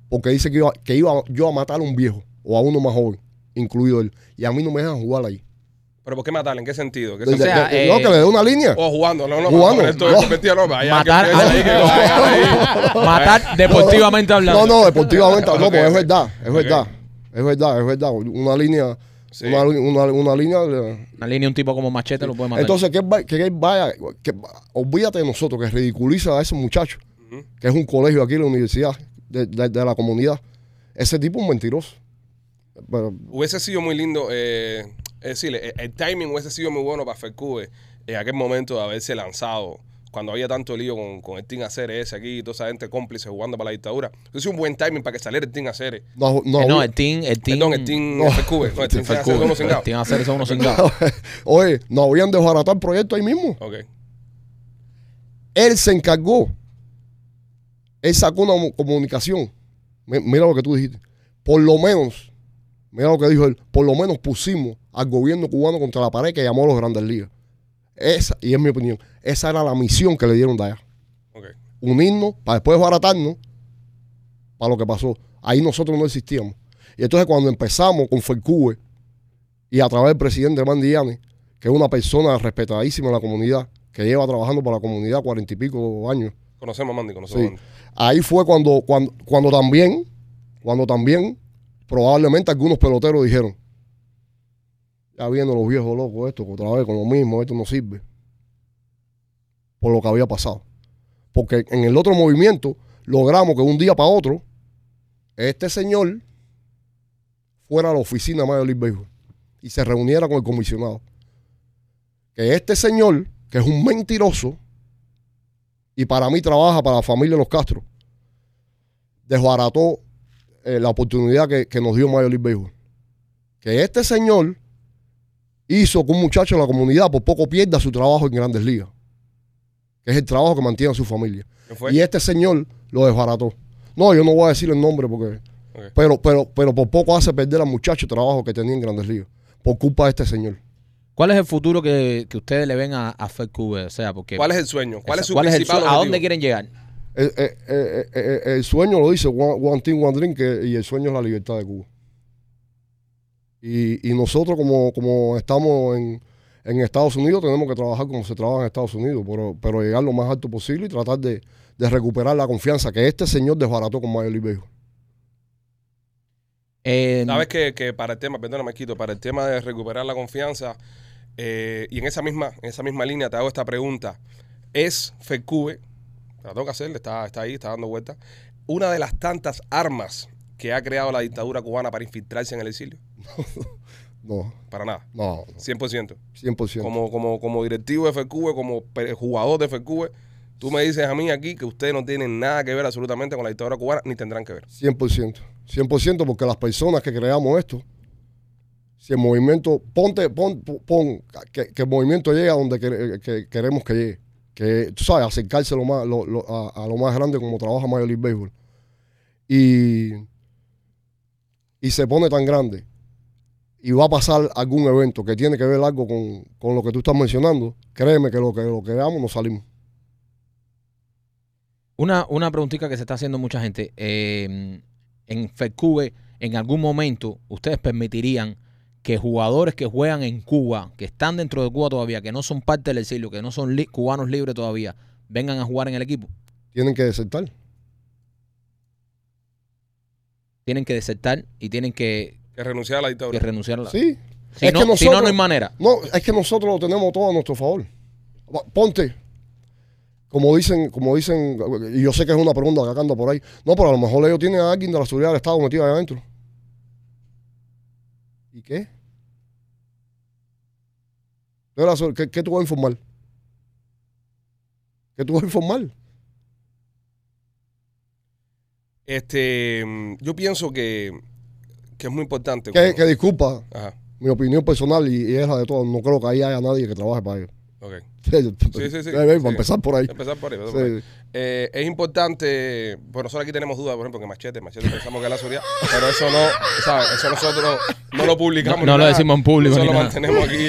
[SPEAKER 5] porque dice que iba, que iba yo a matar a un viejo o a uno más joven, incluido él. Y a mí no me dejan jugar ahí.
[SPEAKER 1] ¿Pero por qué matarle? ¿En qué sentido? ¿Qué sentido?
[SPEAKER 5] de-
[SPEAKER 2] sea,
[SPEAKER 5] de- no,
[SPEAKER 2] eh,
[SPEAKER 5] que le dé una línea.
[SPEAKER 1] O jugando, no, no,
[SPEAKER 5] Jugando,
[SPEAKER 1] esto
[SPEAKER 5] no.
[SPEAKER 1] no, vaya,
[SPEAKER 2] Matar. Matar deportivamente hablando.
[SPEAKER 5] No, no, deportivamente.
[SPEAKER 1] Ok,
[SPEAKER 5] no, porque
[SPEAKER 1] ok.
[SPEAKER 5] es verdad, es verdad. Es verdad, es verdad. Una línea,
[SPEAKER 1] Sí.
[SPEAKER 5] una, una, una línea.
[SPEAKER 2] Una línea, un tipo como machete lo puede matar.
[SPEAKER 5] Entonces, que, que él vaya, que, olvídate de nosotros, que ridiculiza a ese muchacho, que es un colegio aquí la universidad, de, de- de la comunidad. Ese tipo es un mentiroso. Pero,
[SPEAKER 1] Hubiese sido muy lindo, eh, es decir, el, el timing hubiese sido muy bueno para Fercube en aquel momento de haberse lanzado, cuando había tanto lío con, con el Team Acere ese aquí y toda esa gente cómplice jugando para la dictadura. Sido un buen timing para que saliera el Team Acere.
[SPEAKER 5] no, no,
[SPEAKER 2] Eh, no, el team, el team.
[SPEAKER 1] Perdón, el Team
[SPEAKER 5] No.
[SPEAKER 1] No, el Team Acere son unos
[SPEAKER 2] El
[SPEAKER 1] cingados.
[SPEAKER 2] team unos cingados.
[SPEAKER 5] Oye, no habían desbaratado el proyecto ahí mismo.
[SPEAKER 1] Ok.
[SPEAKER 5] Él se encargó. Él sacó una comunicación. Mi- Mira lo que tú dijiste. Por lo menos, mira lo que dijo él, por lo menos pusimos al gobierno cubano contra la pared que llamó a los grandes ligas. Esa, y es mi opinión, esa era la misión que le dieron de allá. Unirnos para después baratarnos para lo que pasó. Ahí nosotros no existíamos. Y entonces cuando empezamos con Fercube y a través del presidente Mandiani, que es una persona respetadísima en la comunidad, que lleva trabajando para la comunidad cuarenta y pico años,
[SPEAKER 1] Conocemos a Mandy, conocemos
[SPEAKER 5] Sí.
[SPEAKER 1] a Mandy.
[SPEAKER 5] ahí fue cuando, cuando, cuando también, cuando también probablemente algunos peloteros dijeron, ya vienen los viejos locos esto, otra vez con lo mismo, esto no sirve. Por lo que había pasado. Porque en el otro movimiento logramos que un día para otro, este señor fuera a la oficina de Major League y se reuniera con el comisionado. Que este señor, que es un mentiroso, y para mí trabaja para la familia de los Castro, desbarató eh, la oportunidad que, nos dio Major League. Que este señor hizo que un muchacho de la comunidad por poco pierda su trabajo en grandes ligas. Que es el trabajo que mantiene a su familia. Y este señor lo desbarató. No, yo no voy a decir el nombre porque... Pero, pero, pero por poco hace perder al muchacho el trabajo que tenía en grandes ligas. Por culpa de este señor.
[SPEAKER 2] ¿Cuál es el futuro que, que ustedes le ven a, a Fed Cube? O sea, porque.
[SPEAKER 1] ¿Cuál es el sueño? ¿Cuál es su
[SPEAKER 2] ¿Cuál es el? ¿A dónde quieren llegar?
[SPEAKER 5] Eh, eh, eh, el sueño lo dice One, one Team, One Dream, que- y el sueño es la libertad de Cuba. Y, y nosotros como, como estamos en, en Estados Unidos tenemos que trabajar como se trabaja en Estados Unidos, pero, pero llegar lo más alto posible y tratar de, de recuperar la confianza que este señor desbarató con Baseball.
[SPEAKER 2] Eh,
[SPEAKER 1] Sabes que, que para el tema, perdóname, Quito, para el tema de recuperar la confianza, eh, y en esa misma, en esa misma línea te hago esta pregunta. ¿Es FECUBE, la tengo que hacer, está, está ahí, está dando vueltas, una de las tantas armas que ha creado la dictadura cubana para infiltrarse en el exilio?
[SPEAKER 5] No,
[SPEAKER 1] Para nada,
[SPEAKER 5] no, no,
[SPEAKER 1] 100%.
[SPEAKER 5] 100%.
[SPEAKER 1] Como, como, como directivo de FECUBE, como jugador de FECUBE, tú me dices a mí aquí que ustedes no tienen nada que ver absolutamente con la dictadura cubana, ni tendrán que ver.
[SPEAKER 5] 100%. 100% porque las personas que creamos esto, si el movimiento, ponte, pon, pon, que, que el movimiento llegue a donde quere- que queremos que llegue. Que, tú sabes, acercarse lo más, lo- lo- a, a lo más grande como trabaja Major League Baseball. Y, y se pone tan grande y va a pasar algún evento que tiene que ver algo con, con lo que tú estás mencionando, créeme que lo que, lo que nos salimos.
[SPEAKER 2] Una, una preguntita que se está haciendo mucha gente. Eh, en FedCube, en algún momento, ¿ustedes permitirían que jugadores que juegan en Cuba, que están dentro de Cuba todavía, que no son parte del exilio, que no son li- cubanos libres todavía, vengan a jugar en el equipo?
[SPEAKER 5] Tienen que desertar.
[SPEAKER 2] Tienen que desertar y tienen que,
[SPEAKER 1] Que renunciar a la
[SPEAKER 2] que
[SPEAKER 1] dictadura.
[SPEAKER 2] renunciar. a la-
[SPEAKER 5] Sí.
[SPEAKER 2] Si,
[SPEAKER 5] Es
[SPEAKER 2] no,
[SPEAKER 5] que
[SPEAKER 2] si no, no
[SPEAKER 5] nosotros-
[SPEAKER 2] hay manera.
[SPEAKER 5] No, es que nosotros lo tenemos todo a nuestro favor. Ponte, como dicen, como dicen, y yo sé que es una pregunta que acá anda por ahí. No, pero a lo mejor ellos tienen a alguien de la seguridad del Estado metido ahí adentro. ¿Y qué? ¿Qué, qué tú vas a informar? ¿Qué tú vas a informar?
[SPEAKER 1] Este, yo pienso que, que es muy importante.
[SPEAKER 5] Que, que disculpa,
[SPEAKER 1] Ajá,
[SPEAKER 5] mi opinión personal y, y es la de todos. No creo que ahí haya nadie que trabaje para ellos.
[SPEAKER 1] ok.
[SPEAKER 5] Sí,
[SPEAKER 1] sí, sí.
[SPEAKER 5] Para
[SPEAKER 1] Sí.
[SPEAKER 5] empezar por ahí.
[SPEAKER 1] Empezar por ahí. empezar por ahí.
[SPEAKER 5] Sí.
[SPEAKER 1] Eh, es importante, pues nosotros aquí tenemos dudas, por ejemplo, que Machete, Machete pensamos que es la seguridad, pero eso no, ¿sabes? Eso nosotros no lo publicamos.
[SPEAKER 2] No- no lo decimos en público
[SPEAKER 1] Eso
[SPEAKER 2] ni
[SPEAKER 1] lo
[SPEAKER 2] nada.
[SPEAKER 1] mantenemos aquí,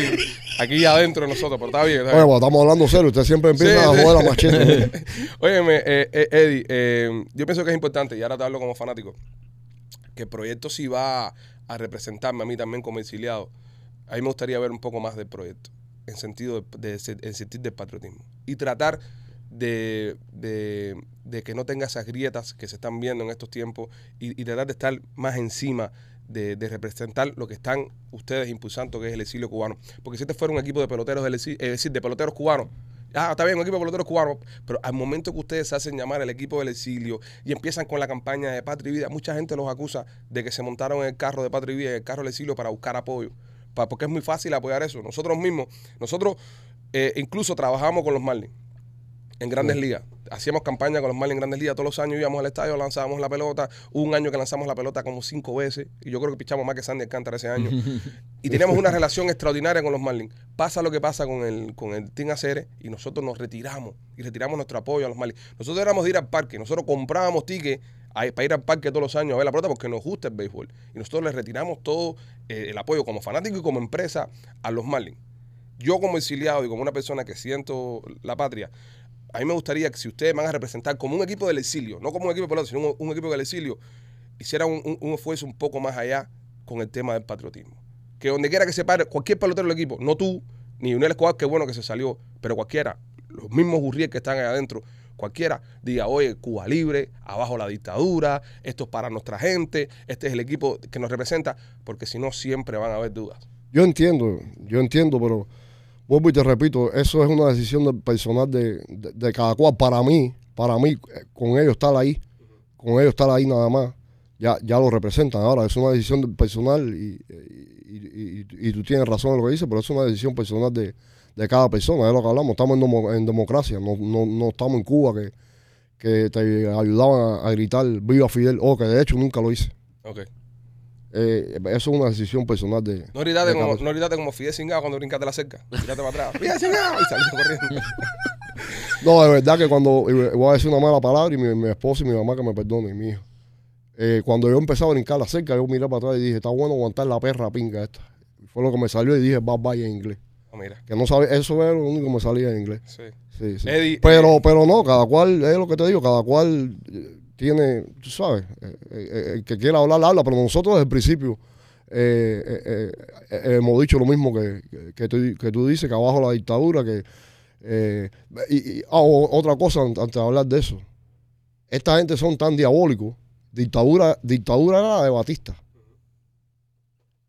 [SPEAKER 1] aquí adentro de nosotros, pero está bien. Está
[SPEAKER 5] Oye,
[SPEAKER 1] bien.
[SPEAKER 5] bueno, estamos hablando serio. Usted siempre empieza
[SPEAKER 1] Sí,
[SPEAKER 5] a
[SPEAKER 1] sí.
[SPEAKER 5] jugar a machete.
[SPEAKER 1] Óyeme, eh, eh, Eddie, eh, yo pienso que es importante, y ahora te hablo como fanático, que el proyecto si va a representarme a mí también como exiliado, a mí me gustaría ver un poco más del proyecto, en sentido de, de se- en sentido del patriotismo. Y tratar de, de- que no tenga esas grietas que se están viendo en estos tiempos y, y tratar de estar más encima de, de representar lo que están ustedes impulsando, que es el exilio cubano. Porque si este fuera un equipo de peloteros del exilio, es decir, de peloteros cubanos, Ah, está bien, un equipo de peloteros cubanos, pero al momento que ustedes se hacen llamar el equipo del exilio y empiezan con la campaña de Patria y Vida, mucha gente los acusa de que se montaron en el carro de Patria y Vida, en el carro del exilio para buscar apoyo. Pa- porque es muy fácil apoyar eso. Nosotros mismos, nosotros eh, incluso trabajamos con los Marlins en grandes ligas. Hacíamos campaña con los Marlins grandes ligas. Todos los años íbamos al estadio, lanzábamos la pelota. Hubo un año que lanzamos la pelota como cinco veces. Y yo creo que pichamos más que Sandy Alcántara ese año. y teníamos una relación extraordinaria con los Marlins. Pasa lo que pasa con el, con el Team Acere y nosotros nos retiramos. Y retiramos nuestro apoyo a los Marlins. Nosotros éramos de ir al parque. Nosotros comprábamos tickets a- para ir al parque todos los años a ver la pelota porque nos gusta el béisbol. Y nosotros les retiramos todo eh, el apoyo como fanático y como empresa a los Marlins. Yo como exiliado y como una persona que siento la patria, a mí me gustaría que si ustedes van a representar como un equipo del exilio, no como un equipo pelota, sino un, un equipo del exilio, hicieran un, un- esfuerzo un poco más allá con el tema del patriotismo. Que donde quiera que se pare, cualquier pelotero del equipo, no tú, ni Unel Escobar, que bueno que se salió, pero cualquiera, los mismos Gurriel que están ahí adentro, cualquiera diga, oye, Cuba libre, abajo la dictadura, esto es para nuestra gente, este es el equipo que nos representa, porque si no siempre van a haber dudas.
[SPEAKER 5] Yo entiendo, yo entiendo, pero vuelvo y te repito, eso es una decisión personal de, de- de cada cual. Para mí, para mí, eh, con ellos estar ahí, con ellos estar ahí nada más, ya, ya lo representan. Ahora, es una decisión personal y, y- tú tienes razón en lo que dices, pero es una decisión personal de, de cada persona, es lo que hablamos. Estamos en, en democracia, no, no, no estamos en Cuba que, que te ayudaban a, a gritar viva Fidel, o que de hecho nunca lo hice.
[SPEAKER 1] Ok.
[SPEAKER 5] Eh, eso es una decisión personal de...
[SPEAKER 1] No gritaste como, no gritaste como Fidel Cingado cuando brincaste la cerca. Gritaste para atrás. ¡Fidel Cingado! Y saliste corriendo.
[SPEAKER 5] No, de verdad que cuando voy a decir una mala palabra y mi, mi esposa y mi mamá que me perdonen, mi hija. Eh, cuando yo empecé a brincar la cerca, yo miré para atrás y dije, está bueno aguantar la perra pinga esta. Fue lo que me salió y dije, bye bye en inglés.
[SPEAKER 1] Ah, mira.
[SPEAKER 5] Que no sabía, eso era lo único que me salía en inglés.
[SPEAKER 1] Sí.
[SPEAKER 5] Sí, sí.
[SPEAKER 1] Eddie,
[SPEAKER 5] pero, pero no, cada cual, es lo que te digo, cada cual eh, tiene, tú sabes, eh, eh, eh, el que quiera hablar, habla, pero nosotros desde el principio hemos dicho lo mismo que, que, tú, que tú dices, que abajo la dictadura, que... y, ah, otra cosa an- antes de hablar de eso. Esta gente son tan diabólicos. Dictadura, dictadura era la de Batista.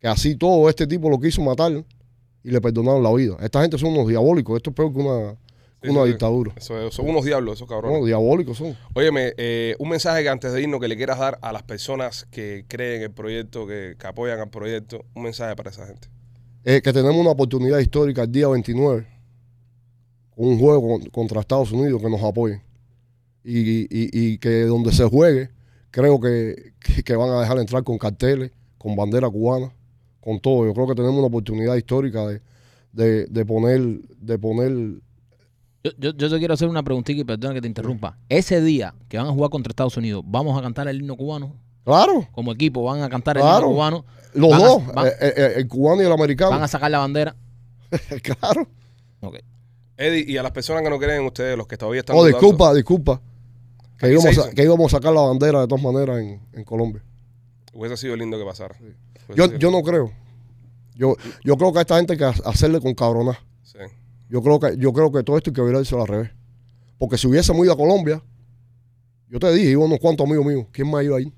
[SPEAKER 5] Que así todo este tipo lo quiso matar y le perdonaron la vida. Esta gente son unos diabólicos. Esto es peor que una,
[SPEAKER 1] Sí,
[SPEAKER 5] una
[SPEAKER 1] sí,
[SPEAKER 5] dictadura.
[SPEAKER 1] Eso, son unos diablos, esos cabrones.
[SPEAKER 5] No, diabólicos son.
[SPEAKER 1] Óyeme, eh, un mensaje que antes de irnos que le quieras dar a las personas que creen en el proyecto, que, que apoyan al proyecto, un mensaje para esa gente.
[SPEAKER 5] Eh, que tenemos una oportunidad histórica el día 29 con un juego con- contra Estados Unidos que nos apoyen. Y, y- y que donde se juegue, creo que, que- que van a dejar entrar con carteles, con bandera cubana, con todo. Yo creo que tenemos una oportunidad histórica de, de, de poner, de poner
[SPEAKER 2] Yo, yo, yo te quiero hacer una preguntita y perdona que te interrumpa. Ese día que van a jugar contra Estados Unidos, ¿vamos a cantar el himno cubano?
[SPEAKER 5] Claro,
[SPEAKER 2] Como equipo, ¿van a cantar el
[SPEAKER 5] Claro.
[SPEAKER 2] himno cubano?
[SPEAKER 5] los
[SPEAKER 2] Van a-
[SPEAKER 5] dos,
[SPEAKER 2] van-
[SPEAKER 5] eh, eh, el cubano y el americano.
[SPEAKER 2] ¿Van a sacar la bandera?
[SPEAKER 5] claro.
[SPEAKER 2] Ok.
[SPEAKER 1] Eddie, y a las personas que no creen en ustedes, los que todavía están
[SPEAKER 5] Oh,
[SPEAKER 1] dudando,
[SPEAKER 5] disculpa, disculpa. Que íbamos, a, que íbamos a sacar la bandera de todas maneras en, en Colombia.
[SPEAKER 1] hubiese sido lindo que pasara.
[SPEAKER 5] Yo, yo no creo. Yo, yo creo que a esta gente hay que ha- hacerle con cabroná. Yo creo que, yo creo que todo esto hay que virarse al revés. Porque si hubiésemos ido a Colombia, yo te dije, iban unos cuantos amigos míos. ¿Quién más iba ahí?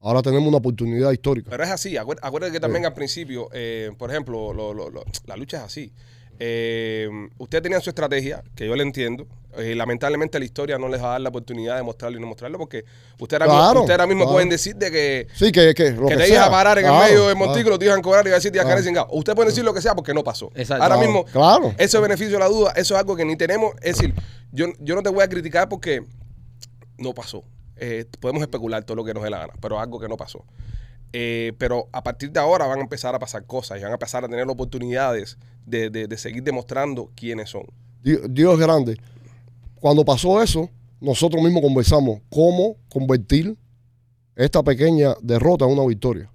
[SPEAKER 5] Ahora tenemos una oportunidad histórica.
[SPEAKER 1] Pero es así, acuérdate, que también al principio, eh, por ejemplo, lo- lo- lo- la lucha es así. Eh, ustedes tenían su estrategia, que yo le entiendo. Eh, lamentablemente la historia no les va a dar la oportunidad de mostrarlo y no mostrarlo porque ustedes ahora
[SPEAKER 5] Claro,
[SPEAKER 1] mismo, ustedes ahora mismo
[SPEAKER 5] claro.
[SPEAKER 1] pueden decir de que,
[SPEAKER 5] Sí, que, que lo
[SPEAKER 1] que
[SPEAKER 5] que
[SPEAKER 1] te ibas a parar en
[SPEAKER 5] Claro,
[SPEAKER 1] el medio del
[SPEAKER 5] claro.
[SPEAKER 1] montículo, te iban a cobrar y iban a decir te ibas a. Ustedes pueden decir lo que sea porque no pasó.
[SPEAKER 2] Exacto.
[SPEAKER 1] Ahora
[SPEAKER 5] Claro,
[SPEAKER 1] mismo,
[SPEAKER 5] claro.
[SPEAKER 1] ese beneficio de la duda, eso es algo que ni tenemos. Es decir, yo, yo no te voy a criticar porque no pasó. Eh, podemos especular todo lo que nos dé la gana, pero algo que no pasó. Eh, pero a partir de ahora van a empezar a pasar cosas y van a empezar a tener oportunidades de, de- seguir demostrando quiénes son.
[SPEAKER 5] Dios, Dios grande. Cuando pasó eso, nosotros mismos conversamos cómo convertir esta pequeña derrota en una victoria.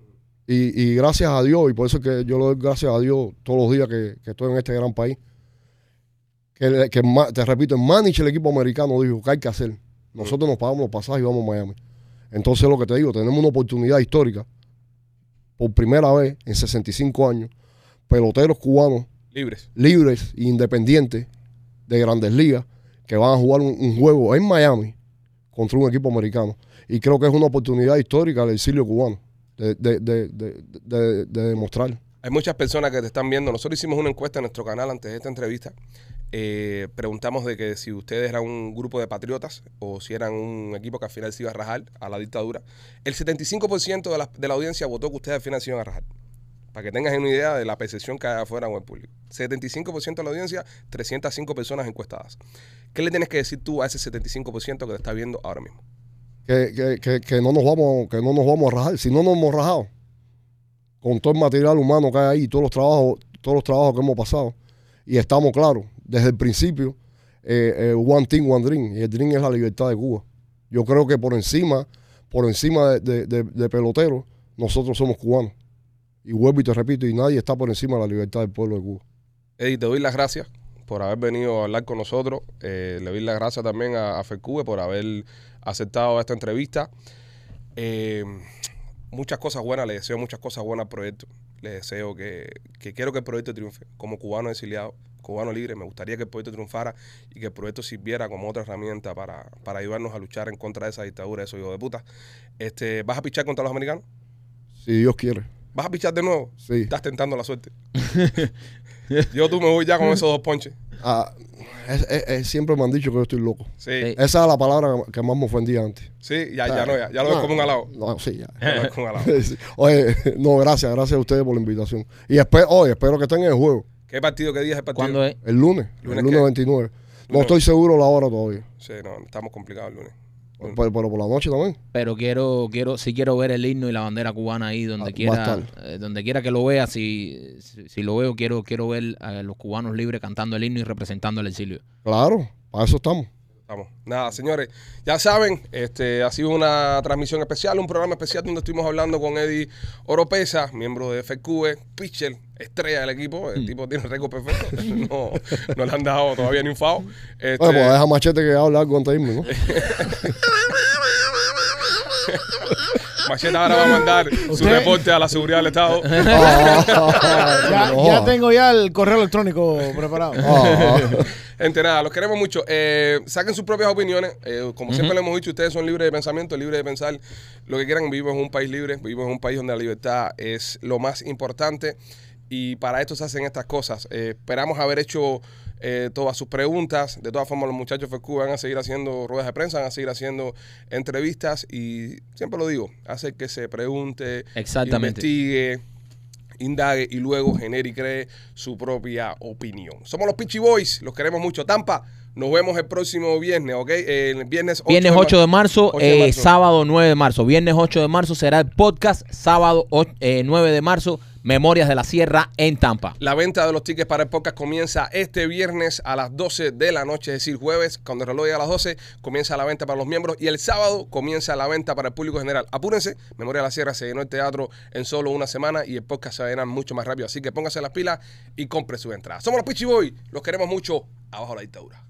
[SPEAKER 5] Y, gracias a Dios, y por eso es que yo le doy gracias a Dios todos los días que, estoy en este gran país, que, te repito, el manager del equipo americano dijo que hay que hacer. Nosotros nos pagamos los pasajes y vamos a Miami. Entonces lo que te digo, tenemos una oportunidad histórica, por primera vez en 65 años, peloteros cubanos
[SPEAKER 1] Libres.
[SPEAKER 5] libres e independientes de grandes ligas que van a jugar un, un juego en Miami contra un equipo americano. Y creo que es una oportunidad histórica del exilio cubano de, de, de, de- de- de demostrar.
[SPEAKER 1] Hay muchas personas que te están viendo. Nosotros hicimos una encuesta en nuestro canal antes de esta entrevista. Eh, preguntamos de que si ustedes eran un grupo de patriotas o si eran un equipo que al final se iba a rajar a la dictadura. El 75% de la, de la audiencia votó que ustedes al final se iban a rajar. Para que tengas una idea de la percepción que hay afuera con el público. 75% de la audiencia, 305 personas encuestadas. ¿Qué le tienes que decir tú a ese 75% que te está viendo ahora mismo?
[SPEAKER 5] Que, que, que, que no nos vamos, que no nos vamos a rajar. Si no nos hemos rajado, con todo el material humano que hay ahí, todos los trabajos, todos los trabajos que hemos pasado, y estamos claros, desde el principio, eh, eh, one team, one dream, y el dream es la libertad de Cuba. Yo creo que por encima, por encima de, de, de- de peloteros, nosotros somos cubanos. Y vuelvo y te repito, y nadie está por encima de la libertad del pueblo de Cuba.
[SPEAKER 1] Eddie, te doy las gracias por haber venido a hablar con nosotros. Eh, le doy las gracias también a, a FECUBE por haber aceptado esta entrevista. Eh, muchas cosas buenas, le deseo muchas cosas buenas al proyecto. Le deseo que, que quiero que el proyecto triunfe. Como cubano exiliado, cubano libre, me gustaría que el proyecto triunfara y que el proyecto sirviera como otra herramienta para, para ayudarnos a luchar en contra de esa dictadura, de esos hijos de puta. Este, ¿Vas a pichar contra los americanos?
[SPEAKER 5] Si Dios quiere.
[SPEAKER 1] ¿Vas a pichar de nuevo?
[SPEAKER 5] Sí.
[SPEAKER 1] Estás tentando la suerte. Yo tú me voy ya con esos dos ponches.
[SPEAKER 5] Ah, es- es- es- siempre me han dicho que yo estoy loco.
[SPEAKER 1] Sí.
[SPEAKER 5] Esa es la palabra que más me ofendía antes.
[SPEAKER 1] Sí, ya, ya no, ya, ya lo ves
[SPEAKER 5] No,
[SPEAKER 1] como un halago.
[SPEAKER 5] No, sí, ya.
[SPEAKER 1] Ya lo ves como un halago.
[SPEAKER 5] Sí. Oye, no, gracias, gracias a ustedes por la invitación. Y espero, oye, espero que estén en el juego
[SPEAKER 1] ¿Qué partido, qué día es el partido?
[SPEAKER 2] ¿Cuándo es?
[SPEAKER 5] el lunes,
[SPEAKER 1] ¿Lunes
[SPEAKER 5] el lunes
[SPEAKER 1] qué?
[SPEAKER 5] 29. No estoy seguro la hora todavía.
[SPEAKER 1] Sí, no, estamos complicados el lunes.
[SPEAKER 5] Pero, pero por la noche también.
[SPEAKER 2] Pero quiero, quiero, sí quiero ver el himno y la bandera cubana ahí donde
[SPEAKER 5] Ah, va a
[SPEAKER 2] quiera,
[SPEAKER 5] estar.
[SPEAKER 2] eh, donde quiera que lo vea, si, si, si lo veo, quiero, quiero ver a los cubanos libres cantando el himno y representando el exilio.
[SPEAKER 5] Claro, para eso estamos.
[SPEAKER 1] Vamos. Nada, señores, ya saben, este ha sido una transmisión especial, un programa especial donde estuvimos hablando con Eddie Oropesa, miembro de FQE, pitcher, estrella del equipo. El tipo tiene el récord perfecto. No, no le han dado todavía ni un FAO. Este,
[SPEAKER 5] Bueno, pues deja machete que hable algo antes de irme, ¿no?
[SPEAKER 1] Machete ahora va a mandar su reporte a la seguridad del Estado.
[SPEAKER 5] Ah,
[SPEAKER 3] Ya, tengo ya el correo electrónico preparado.
[SPEAKER 1] Gente, nada, los queremos mucho. Eh, saquen sus propias opiniones. Eh, como siempre le hemos dicho, ustedes son libres de pensamiento, libres de pensar lo que quieran. Vivimos en un país libre, vivimos en un país donde la libertad es lo más importante. Y para esto se hacen estas cosas. Eh, esperamos haber hecho eh, todas sus preguntas. De todas formas, los muchachos de FQ van a seguir haciendo ruedas de prensa, van a seguir haciendo entrevistas. Y siempre lo digo, hace que se pregunte,
[SPEAKER 2] Exactamente.
[SPEAKER 1] investigue, indague y luego genere y cree su propia opinión. Somos los Pitchy Boys, los queremos mucho. Tampa, nos vemos el próximo viernes, ¿ok? El viernes 8
[SPEAKER 2] Viernes 8 de marzo,
[SPEAKER 1] 8 de
[SPEAKER 2] eh,
[SPEAKER 1] marzo.
[SPEAKER 2] sábado 9 de marzo. Viernes 8 de marzo será el podcast. Sábado o- eh, 9 de marzo, Memorias de la Sierra en Tampa.
[SPEAKER 1] La venta de los tickets para el podcast comienza este viernes a las 12 de la noche, es decir, jueves, cuando el reloj llega a las 12, comienza la venta para los miembros y el sábado comienza la venta para el público general. Apúrense, Memoria de la Sierra se llenó el teatro en solo una semana y el podcast se va a llenar mucho más rápido, así que póngase las pilas y compre su entrada. Somos los Pitchy Boys, los queremos mucho, abajo la dictadura.